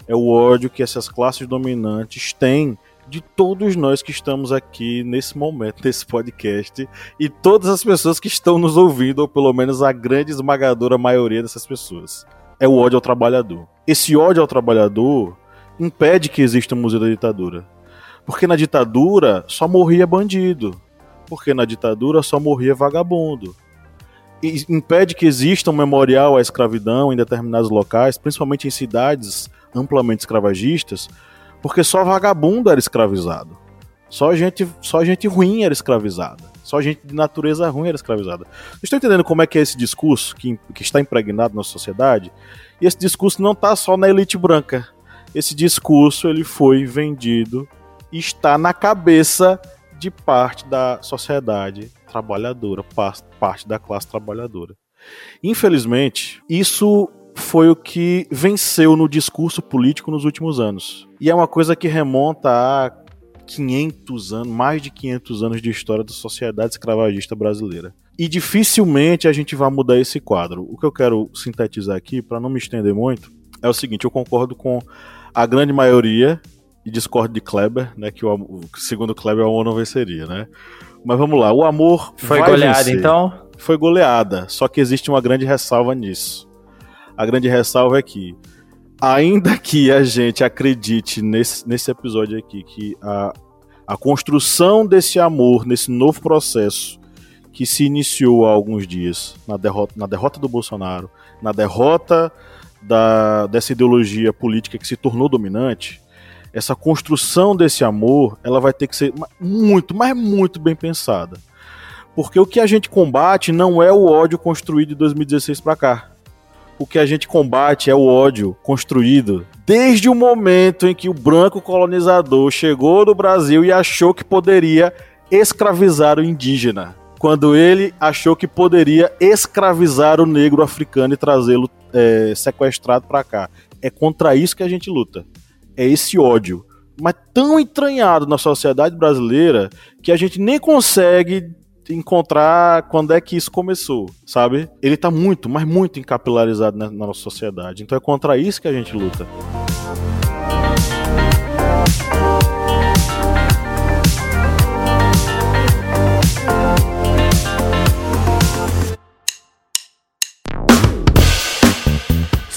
É o ódio que essas classes dominantes têm de todos nós que estamos aqui nesse momento, nesse podcast, e todas as pessoas que estão nos ouvindo, ou pelo menos a grande esmagadora maioria dessas pessoas. É o ódio ao trabalhador. Esse ódio ao trabalhador impede que exista um museu da ditadura. Porque na ditadura só morria bandido. Porque na ditadura só morria vagabundo. impede que exista um memorial à escravidão em determinados locais, principalmente em cidades amplamente escravagistas, porque só vagabundo era escravizado. Só gente, só gente ruim era escravizada. Só gente de natureza ruim era escravizada. Vocês estão entendendo como é que é esse discurso que, que está impregnado na sociedade? E esse discurso não está só na elite branca. Esse discurso ele foi vendido e está na cabeça de parte da sociedade trabalhadora, parte da classe trabalhadora. Infelizmente, isso foi o que venceu no discurso político nos últimos anos. E é uma coisa que remonta a 500 anos, mais de 500 anos de história da sociedade escravagista brasileira. E dificilmente a gente vai mudar esse quadro. O que eu quero sintetizar aqui, para não me estender muito, é o seguinte: eu concordo com a grande maioria e discordo de Kleber, né? Que o, segundo Kleber o amor não venceria, né? Mas vamos lá, o amor foi goleada vencer. então? Foi goleada, só que existe uma grande ressalva nisso. A grande ressalva é que ainda que a gente acredite nesse, nesse episódio aqui que a, a construção desse amor, nesse novo processo que se iniciou há alguns dias, na derrota, na derrota do Bolsonaro, na derrota da, dessa ideologia política que se tornou dominante, essa construção desse amor, ela vai ter que ser muito, mas muito bem pensada. Porque o que a gente combate não é o ódio construído de 2016 para cá. O que a gente combate é o ódio construído desde o momento em que o branco colonizador chegou no Brasil e achou que poderia escravizar o indígena. Quando ele achou que poderia escravizar o negro africano e trazê-lo é, sequestrado para cá. É contra isso que a gente luta é esse ódio. Mas tão entranhado na sociedade brasileira que a gente nem consegue encontrar quando é que isso começou, sabe? Ele tá muito, mas muito encapilarizado na, na nossa sociedade. Então é contra isso que a gente luta.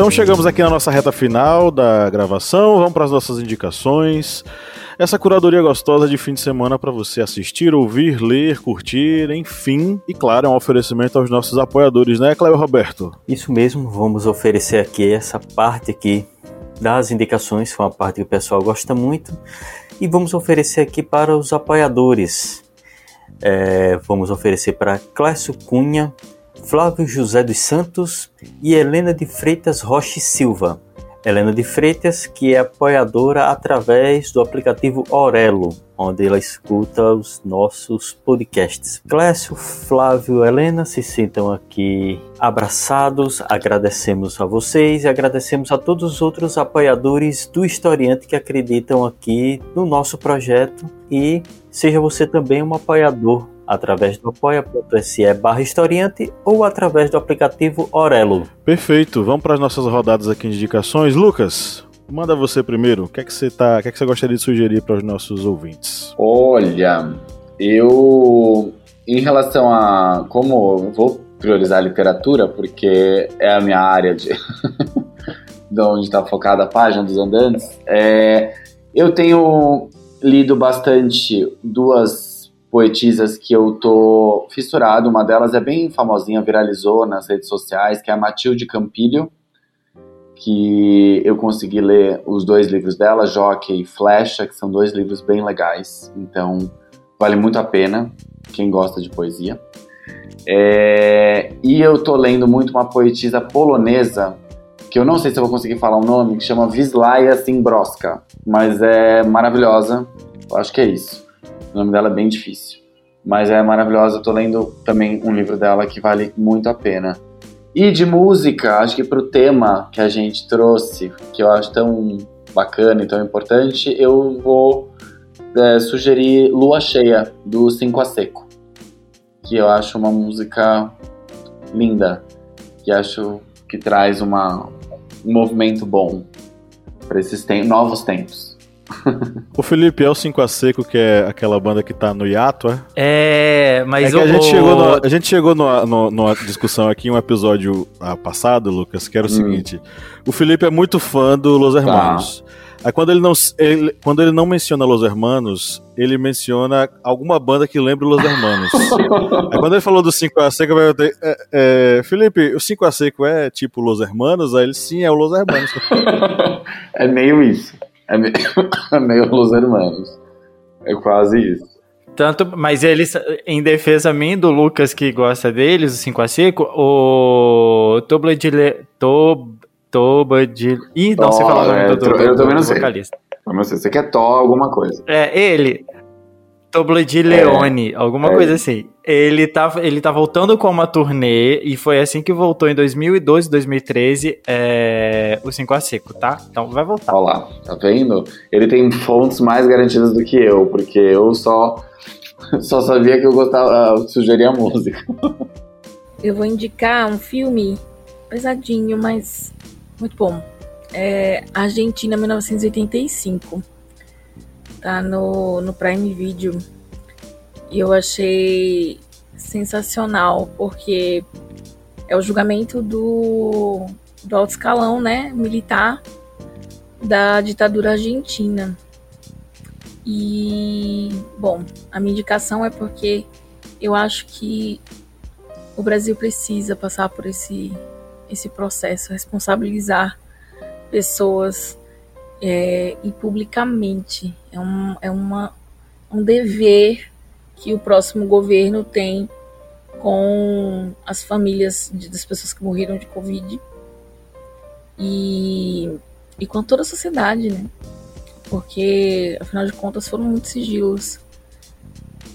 Então chegamos aqui na nossa reta final da gravação, vamos para as nossas indicações. Essa curadoria gostosa de fim de semana para você assistir, ouvir, ler, curtir, enfim. E claro, é um oferecimento aos nossos apoiadores, né, Cléber Roberto? Isso mesmo, vamos oferecer aqui essa parte aqui das indicações, que é uma parte que o pessoal gosta muito. E vamos oferecer aqui para os apoiadores. É, vamos oferecer para Clécio Cunha, Flávio José dos Santos e Helena de Freitas Rocha Silva. Helena de Freitas, que é apoiadora através do aplicativo Orelo, onde ela escuta os nossos podcasts. Clécio, Flávio, Helena se sintam aqui abraçados. Agradecemos a vocês e agradecemos a todos os outros apoiadores do Historiante que acreditam aqui no nosso projeto e seja você também um apoiador através do apoia.se barra historiante ou através do aplicativo Orelo. Perfeito, vamos para as nossas rodadas aqui de indicações. Lucas, manda você primeiro. O que é que você tá, o que é que você gostaria de sugerir para os nossos ouvintes? Olha, eu em relação a como eu vou priorizar a literatura porque é a minha área de, de onde está focada a página dos andantes, é, eu tenho lido bastante duas poetisas que eu tô fissurado. Uma delas é bem famosinha, viralizou nas redes sociais, que é a Matilde Campilho, que eu consegui ler os dois livros dela, Jockey e Flecha, que são dois livros bem legais. Então, vale muito a pena quem gosta de poesia. É, e eu tô lendo muito uma poetisa polonesa, que eu não sei se eu vou conseguir falar o nome, que chama Wisława Szymborska, mas é maravilhosa, eu acho que é isso. O nome dela é bem difícil, mas é maravilhosa. Eu tô lendo também um livro dela que vale muito a pena. E de música, acho que pro tema que a gente trouxe, que eu acho tão bacana e tão importante, eu vou é, sugerir Lua Cheia, do Cinco a Seco, que eu acho uma música linda, que acho que traz uma, um movimento bom para esses tem novos tempos. o Felipe, é o 5 a Seco, que é aquela banda que tá no hiato, é? É, mas é o... a, gente chegou no, a gente chegou no, no, numa discussão aqui, um episódio ah, passado, Lucas, que era o hum. seguinte: o Felipe é muito fã do Los tá. Hermanos. Tá. Aí quando ele não, ele, quando ele não menciona Los Hermanos, ele menciona alguma banda que lembra Los Hermanos. Aí quando ele falou do 5 a Seco, vai ter, é, é, Felipe, o 5 a Seco é tipo Los Hermanos? Aí ele, sim, é o Los Hermanos. é meio isso. É meio, é meio Los Hermanos. É quase isso. Tanto, mas eles, em defesa minha do Lucas que gosta deles, o 5 a Seco, o Tobla de Le, Tob, Toba de. Ih, não sei falar o nome é, do, do, Eu também não sei. vocalista. Eu não sei. Você quer Tó alguma coisa? É, ele. Tobla de Leone, é, alguma é. coisa assim. Ele tá, ele tá voltando com uma turnê e foi assim que voltou em 2012, 2013, é, o 5 a Seco, tá? Então vai voltar. Olha lá, tá vendo? Ele tem fontes mais garantidas do que eu, porque eu só, só sabia que eu gostava, uh, sugeria música. Eu vou indicar um filme pesadinho, mas muito bom. É Argentina 1985. Tá no, no Prime Video. E eu achei sensacional, porque é o julgamento do, do alto escalão, né, militar da ditadura argentina. E, bom, a minha indicação é porque eu acho que o Brasil precisa passar por esse esse processo, responsabilizar pessoas é, e publicamente. É, um, é uma, um dever que o próximo governo tem com as famílias de, das pessoas que morreram de Covid e, e com toda a sociedade, né? Porque, afinal de contas, foram muitos sigilos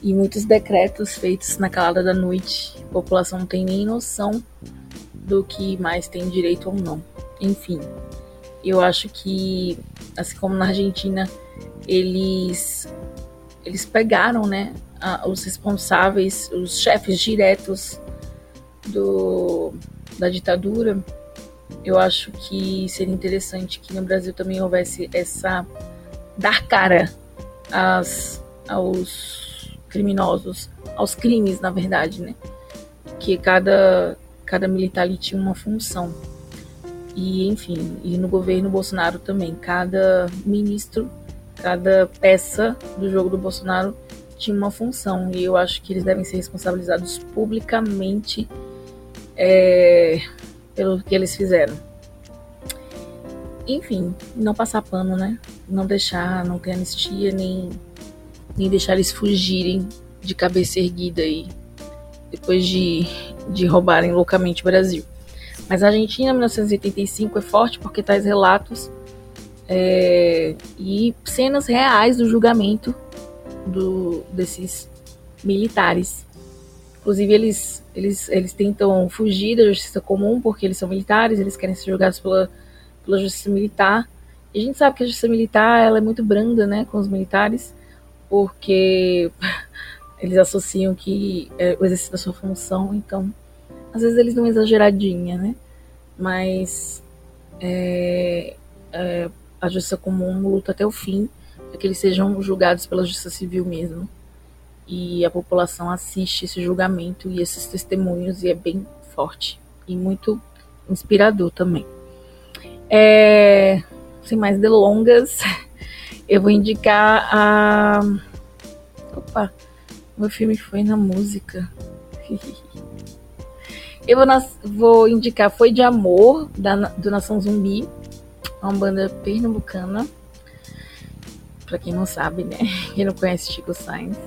e muitos decretos feitos na calada da noite. A população não tem nem noção do que mais tem direito ou não. Enfim, eu acho que, assim como na Argentina, eles, eles pegaram né, os responsáveis, os chefes diretos do, da ditadura. Eu acho que seria interessante que no Brasil também houvesse essa. dar cara às, aos criminosos, aos crimes, na verdade, né? Que cada cada militar tinha uma função. E, enfim, e no governo Bolsonaro também, cada ministro, cada peça do jogo do Bolsonaro tinha uma função. E eu acho que eles devem ser responsabilizados publicamente é, pelo que eles fizeram. Enfim, não passar pano, né? Não deixar, não ter anistia, nem, nem deixar eles fugirem de cabeça erguida aí depois de, de roubarem loucamente o Brasil. Mas a Argentina, 1985, é forte porque traz relatos é, e cenas reais do julgamento do, desses militares. Inclusive, eles, eles, eles tentam fugir da justiça comum porque eles são militares, eles querem ser julgados pela, pela justiça militar. E a gente sabe que a justiça militar ela é muito branda né, com os militares, porque eles associam que é o exercício da sua função, então às vezes eles dão uma exageradinha, né? Mas é, é, a justiça comum luta até o fim para que eles sejam julgados pela justiça civil mesmo. E a população assiste esse julgamento e esses testemunhos e é bem forte e muito inspirador também. É, sem mais delongas, eu vou indicar a. Opa! Meu filme foi na música. Eu vou, vou, indicar Foi de Amor, da, do Nação Zumbi. Uma banda pernambucana. Pra quem não sabe, né? Quem não conhece Chico Sainz.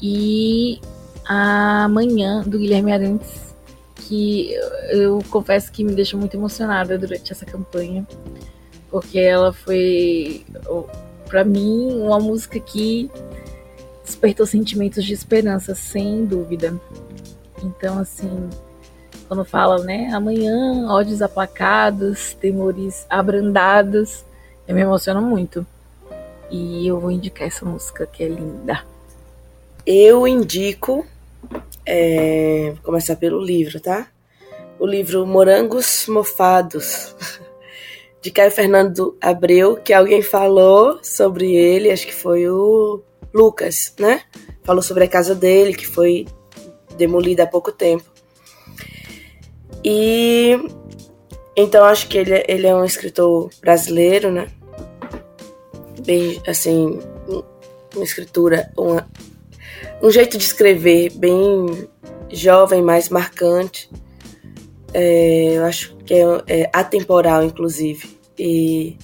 E Amanhã, do Guilherme Arantes, que eu, eu confesso que me deixou muito emocionada durante essa campanha, porque ela foi, para mim, uma música que despertou sentimentos de esperança, sem dúvida. Então, assim, quando fala, né, amanhã, ódios aplacados, temores abrandados, eu me emociono muito. E eu vou indicar essa música que é linda. Eu indico, é, vou começar pelo livro, tá? O livro Morangos Mofados, de Caio Fernando Abreu, que alguém falou sobre ele, acho que foi o Lucas, né? Falou sobre a casa dele, que foi demolida há pouco tempo. E então acho que ele, ele é um escritor brasileiro, né? Bem, assim, uma escritura, uma, um jeito de escrever bem jovem, mais marcante. É, eu acho que é, é, atemporal, inclusive. E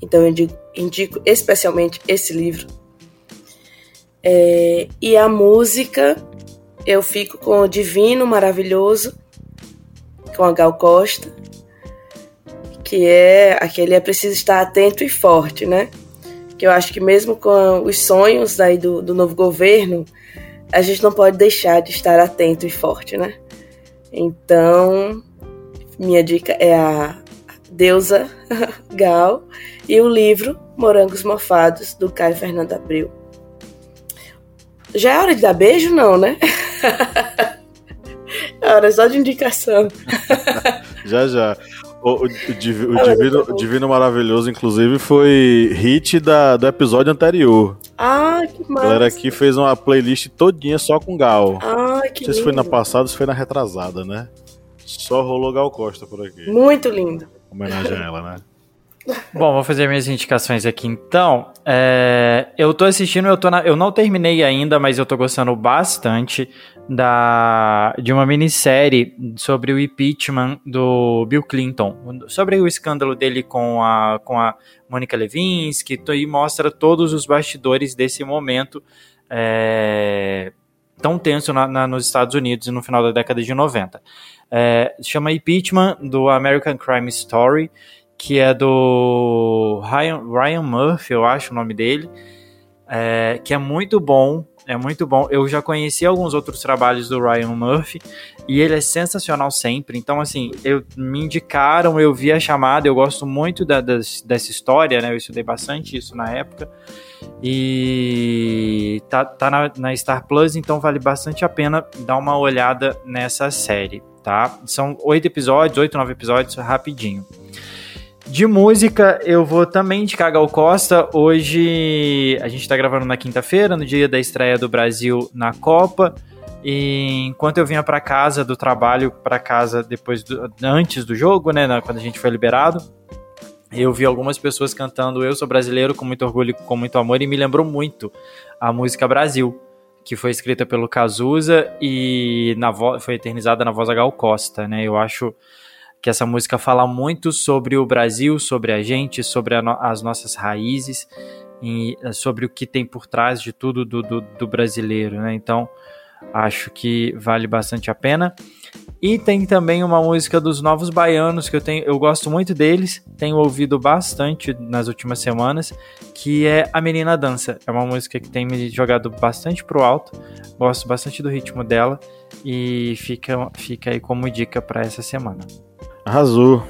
então eu indico, indico especialmente esse livro. É, e a música, eu fico com o Divino Maravilhoso, com a Gal Costa, que é aquele é preciso estar atento e forte, né? Que eu acho que mesmo com os sonhos daí do, do novo governo, a gente não pode deixar de estar atento e forte, né? Então, minha dica é a Deusa Gal e o livro Morangos Mofados, do Caio Fernando Abreu. Já é hora de dar beijo, não, né? é hora só de indicação. já, já. O, o, o, Divino, o, Divino, Maravilhoso, inclusive, foi hit da, do episódio anterior. Ah, que massa. A galera aqui fez uma playlist todinha só com Gal. Ah, que Não sei se foi na passada, se foi na retrasada, né? Só rolou Gal Costa por aqui. Muito lindo. Homenagem a ela, né? Bom, vou fazer minhas indicações aqui então. É, eu tô assistindo, eu, tô na, eu não terminei ainda, mas eu tô gostando bastante da, de uma minissérie sobre o impeachment do Bill Clinton, sobre o escândalo dele com a, com a Monica Lewinsky, e mostra todos os bastidores desse momento é, tão tenso na, na, nos Estados Unidos no final da década de 90. É, chama Impeachment do American Crime Story que é do Ryan, Ryan Murphy, eu acho o nome dele, é, que é muito bom. É muito bom. Eu já conheci alguns outros trabalhos do Ryan Murphy e ele é sensacional sempre. Então, assim, eu me indicaram, eu vi a chamada, eu gosto muito da, das, dessa história, né? Eu estudei bastante isso na época. E tá, tá na, na Star Plus, então vale bastante a pena dar uma olhada nessa série, tá? São oito episódios, oito, nove episódios, rapidinho. De música, eu vou também indicar Gal Costa. Hoje a gente está gravando na quinta-feira, no dia da estreia do Brasil na Copa. E enquanto eu vinha para casa do trabalho, para casa depois do, antes do jogo, né, quando a gente foi liberado, eu vi algumas pessoas cantando Eu Sou Brasileiro com muito orgulho, com muito amor e me lembrou muito a música Brasil, que foi escrita pelo Cazuza e na foi eternizada na voz da Gal Costa, né? Eu acho que essa música fala muito sobre o Brasil, sobre a gente, sobre a no as nossas raízes e eh, sobre o que tem por trás de tudo do, do, do brasileiro, né? Então, acho que vale bastante a pena. E tem também uma música dos Novos Baianos que eu tenho, eu gosto muito deles, tenho ouvido bastante nas últimas semanas, que é A Menina Dança. É uma música que tem me jogado bastante pro alto, gosto bastante do ritmo dela e fica, fica aí como dica para essa semana. Arrasou.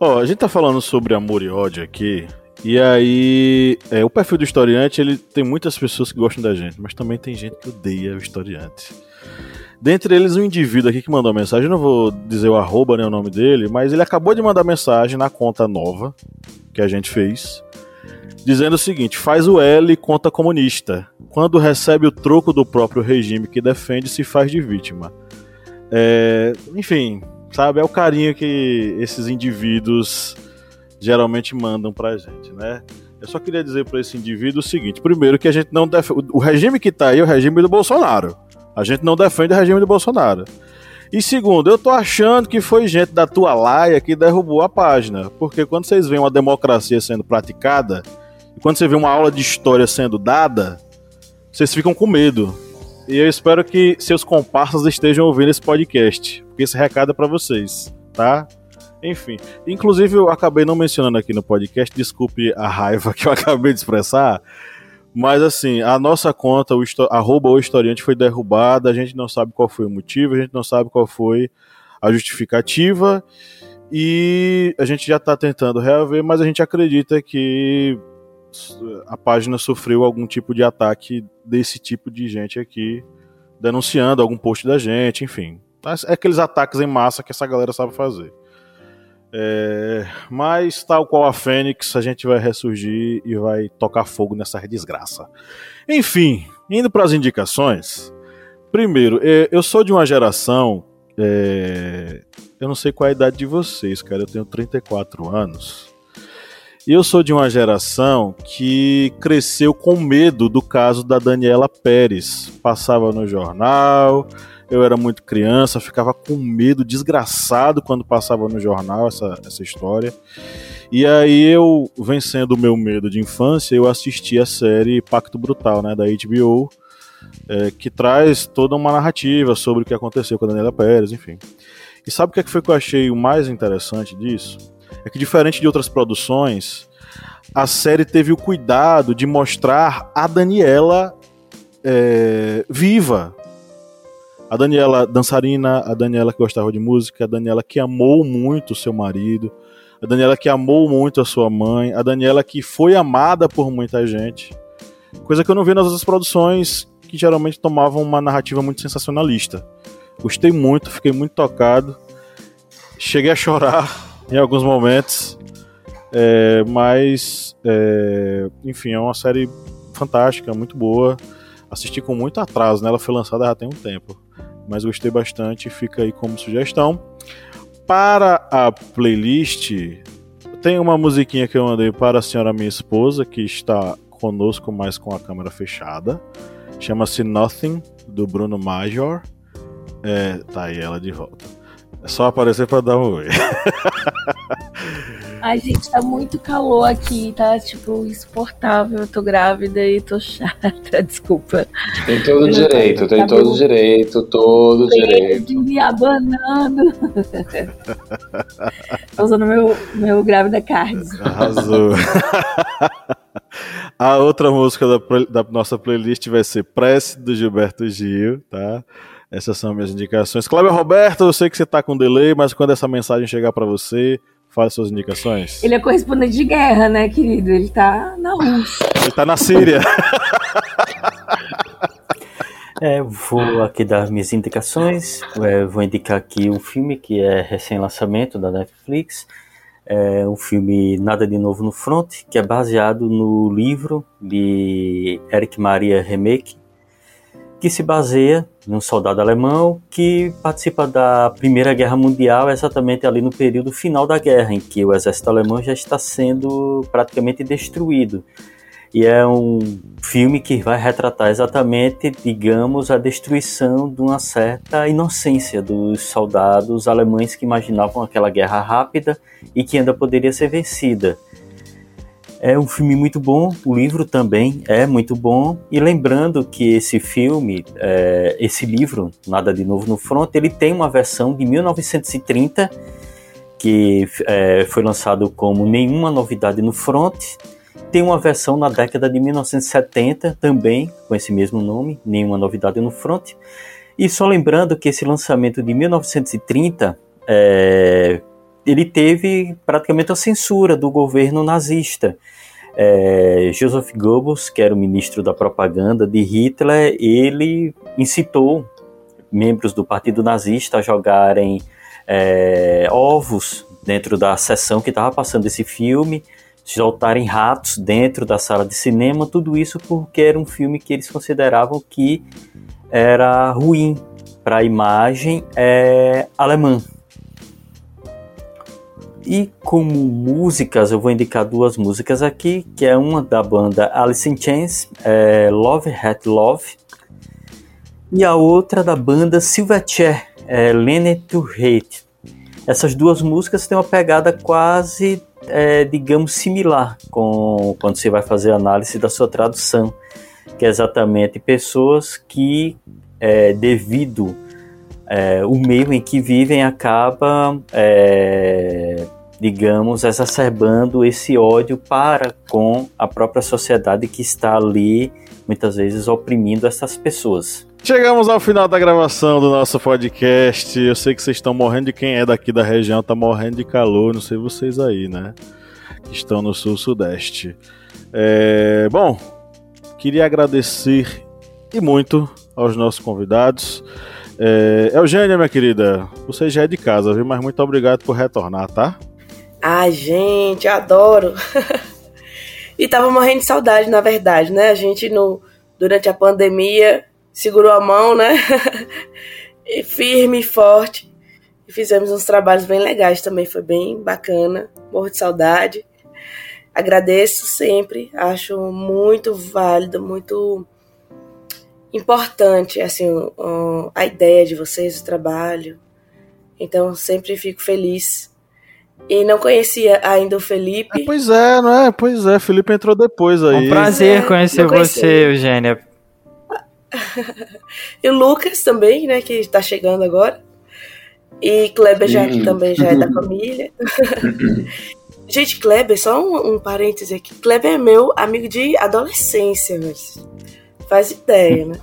Ó, a gente tá falando sobre amor e ódio aqui. E aí, é, o perfil do historiante, ele tem muitas pessoas que gostam da gente, mas também tem gente que odeia o historiante. Dentre eles, um indivíduo aqui que mandou mensagem, não vou dizer o arroba, nem o nome dele, mas ele acabou de mandar mensagem na conta nova que a gente fez, dizendo o seguinte: faz o L conta comunista. Quando recebe o troco do próprio regime que defende, se faz de vítima. É, enfim, sabe? É o carinho que esses indivíduos geralmente mandam pra gente, né? Eu só queria dizer para esse indivíduo o seguinte: primeiro, que a gente não defende. O regime que tá aí é o regime do Bolsonaro. A gente não defende o regime do Bolsonaro. E segundo, eu tô achando que foi gente da tua laia que derrubou a página. Porque quando vocês veem uma democracia sendo praticada, e quando você vê uma aula de história sendo dada, vocês ficam com medo. E eu espero que seus comparsas estejam ouvindo esse podcast, porque esse recado é para vocês, tá? Enfim, inclusive eu acabei não mencionando aqui no podcast, desculpe a raiva que eu acabei de expressar, mas assim, a nossa conta, o arroba o historiante foi derrubada, a gente não sabe qual foi o motivo, a gente não sabe qual foi a justificativa, e a gente já está tentando reaver, mas a gente acredita que a página sofreu algum tipo de ataque desse tipo de gente aqui, denunciando algum post da gente, enfim. É aqueles ataques em massa que essa galera sabe fazer. É, mas, tal qual a Fênix, a gente vai ressurgir e vai tocar fogo nessa desgraça. Enfim, indo para as indicações. Primeiro, é, eu sou de uma geração. É, eu não sei qual a idade de vocês, cara. Eu tenho 34 anos. Eu sou de uma geração que cresceu com medo do caso da Daniela Pérez. Passava no jornal, eu era muito criança, ficava com medo desgraçado quando passava no jornal essa, essa história. E aí eu, vencendo o meu medo de infância, eu assisti a série Pacto Brutal, né, da HBO, é, que traz toda uma narrativa sobre o que aconteceu com a Daniela Pérez, enfim. E sabe o que, é que foi que eu achei o mais interessante disso? É que diferente de outras produções, a série teve o cuidado de mostrar a Daniela é, viva. A Daniela dançarina, a Daniela que gostava de música, a Daniela que amou muito seu marido, a Daniela que amou muito a sua mãe, a Daniela que foi amada por muita gente. Coisa que eu não vi nas outras produções que geralmente tomavam uma narrativa muito sensacionalista. Gostei muito, fiquei muito tocado. Cheguei a chorar em alguns momentos. É, mas, é, enfim, é uma série fantástica, muito boa. Assisti com muito atraso, né? Ela foi lançada já tem um tempo. Mas gostei bastante, fica aí como sugestão. Para a playlist, tem uma musiquinha que eu mandei para a senhora minha esposa, que está conosco, mas com a câmera fechada. Chama-se Nothing, do Bruno Major. É, tá aí ela de volta. É só aparecer pra dar um oi. Ai, gente, tá muito calor aqui, tá tipo insuportável. Eu tô grávida e tô chata, desculpa. Tem todo o direito, tem todo o direito, todo o direito. Me abanando. tô usando meu, meu grávida card. Arrasou. A outra música da, da nossa playlist vai ser Prece do Gilberto Gil, tá? Essas são minhas indicações. Cláudio Roberto, eu sei que você está com delay, mas quando essa mensagem chegar para você, fale suas indicações. Ele é correspondente de guerra, né, querido? Ele está na Rússia. Ele está na Síria. É, vou aqui dar minhas indicações. É, vou indicar aqui um filme que é recém-lançamento da Netflix. É um filme Nada de Novo no Front, que é baseado no livro de Eric Maria Remake, que se baseia num soldado alemão que participa da Primeira Guerra Mundial, exatamente ali no período final da guerra, em que o exército alemão já está sendo praticamente destruído. E é um filme que vai retratar exatamente, digamos, a destruição de uma certa inocência dos soldados alemães que imaginavam aquela guerra rápida e que ainda poderia ser vencida. É um filme muito bom, o livro também é muito bom. E lembrando que esse filme, é, esse livro, Nada de Novo no Front, ele tem uma versão de 1930 que é, foi lançado como Nenhuma Novidade no Front. Tem uma versão na década de 1970 também, com esse mesmo nome, Nenhuma Novidade no Front. E só lembrando que esse lançamento de 1930 é, ele teve praticamente a censura do governo nazista. É, Joseph Goebbels, que era o ministro da propaganda de Hitler, ele incitou membros do partido nazista a jogarem é, ovos dentro da sessão que estava passando esse filme, soltarem ratos dentro da sala de cinema, tudo isso porque era um filme que eles consideravam que era ruim para a imagem é, alemã. E como músicas, eu vou indicar duas músicas aqui, que é uma da banda Alice in Chains, é Love Hat Love, e a outra da banda Silverchair, é Lene to Hate. Essas duas músicas têm uma pegada quase, é, digamos, similar com quando você vai fazer a análise da sua tradução. que é exatamente pessoas que, é, devido é, o meio em que vivem, acaba, é, digamos, exacerbando esse ódio para com a própria sociedade que está ali, muitas vezes, oprimindo essas pessoas. Chegamos ao final da gravação do nosso podcast. Eu sei que vocês estão morrendo de quem é daqui da região, tá morrendo de calor, não sei vocês aí, né? Que estão no sul-sudeste. É, bom, queria agradecer e muito aos nossos convidados. É, Eugênia, minha querida, você já é de casa, viu? Mas muito obrigado por retornar, tá? Ai, gente, eu adoro. e tava morrendo de saudade, na verdade, né? A gente, no, durante a pandemia, segurou a mão, né? e firme e forte. E fizemos uns trabalhos bem legais também, foi bem bacana. Morro de saudade. Agradeço sempre, acho muito válido, muito importante assim a ideia de vocês, o trabalho. Então sempre fico feliz. E não conhecia ainda o Felipe. Ah, pois é, não é? Pois é, Felipe entrou depois aí. Um prazer é, conhecer você, Eugênia. e o Lucas também, né, que está chegando agora. E Kleber já, também já é da família. Gente, Kleber, só um, um parêntese aqui. Kleber é meu amigo de adolescência, mas faz ideia, né?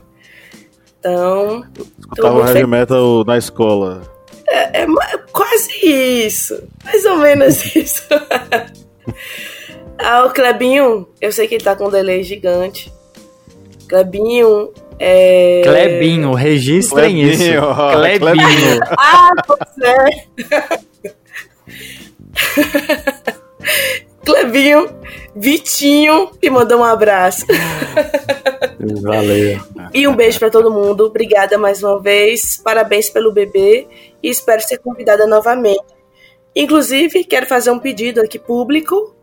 Então. Escutava heavy metal na escola. É, é, quase isso. Mais ou menos isso. ah, o Klebinho, eu sei que ele tá com um delay gigante. Klebinho é... Klebinho, registrem Klebinho, isso. Klebinho. Klebinho. ah, você. é. Clebinho, Vitinho, que mandou um abraço. Valeu. E um beijo para todo mundo. Obrigada mais uma vez. Parabéns pelo bebê e espero ser convidada novamente. Inclusive, quero fazer um pedido aqui público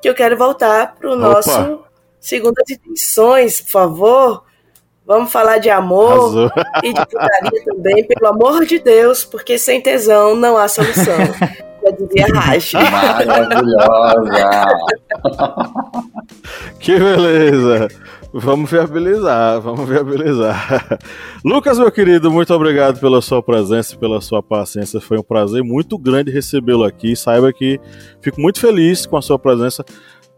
que eu quero voltar pro nosso Segundas Intenções, por favor. Vamos falar de amor Azul. e de putaria também, pelo amor de Deus, porque sem tesão não há solução. Já dizia Rache. Maravilhosa! que beleza! Vamos viabilizar, vamos viabilizar. Lucas, meu querido, muito obrigado pela sua presença e pela sua paciência. Foi um prazer muito grande recebê-lo aqui. Saiba que fico muito feliz com a sua presença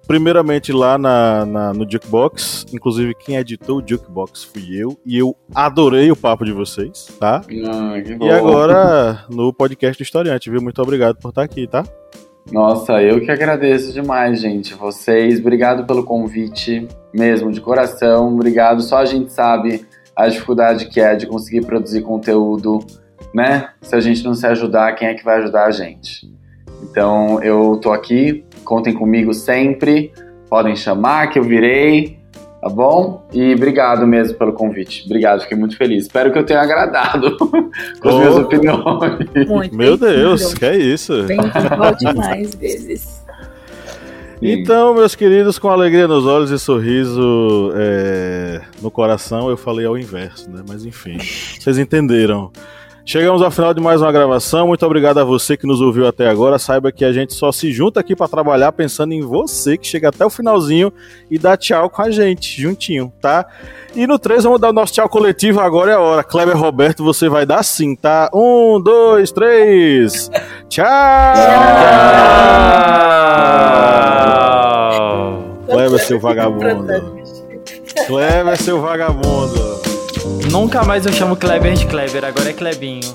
primeiramente lá na, na, no Jukebox. Inclusive, quem editou o Jukebox fui eu. E eu adorei o papo de vocês, tá? Ah, e agora no podcast do Historiante, viu? Muito obrigado por estar aqui, tá? Nossa, eu que agradeço demais, gente. Vocês, obrigado pelo convite, mesmo, de coração. Obrigado. Só a gente sabe a dificuldade que é de conseguir produzir conteúdo, né? Se a gente não se ajudar, quem é que vai ajudar a gente? Então, eu tô aqui Contem comigo sempre. Podem chamar que eu virei, tá bom? E obrigado mesmo pelo convite. Obrigado, fiquei muito feliz. Espero que eu tenha agradado com as oh. minhas opiniões. Muito Meu Deus, que é isso? Bem demais vezes. Então, meus queridos, com alegria nos olhos e sorriso é, no coração, eu falei ao inverso, né? Mas enfim, vocês entenderam. Chegamos ao final de mais uma gravação. Muito obrigado a você que nos ouviu até agora. Saiba que a gente só se junta aqui para trabalhar pensando em você que chega até o finalzinho e dá tchau com a gente, juntinho, tá? E no 3 vamos dar o nosso tchau coletivo. Agora é a hora. Kleber Roberto, você vai dar sim, tá? Um, dois, três. Tchau! tchau. Kleber, seu vagabundo. Kleber, seu vagabundo. Nunca mais eu chamo Kleber de Kleber, agora é Klebinho.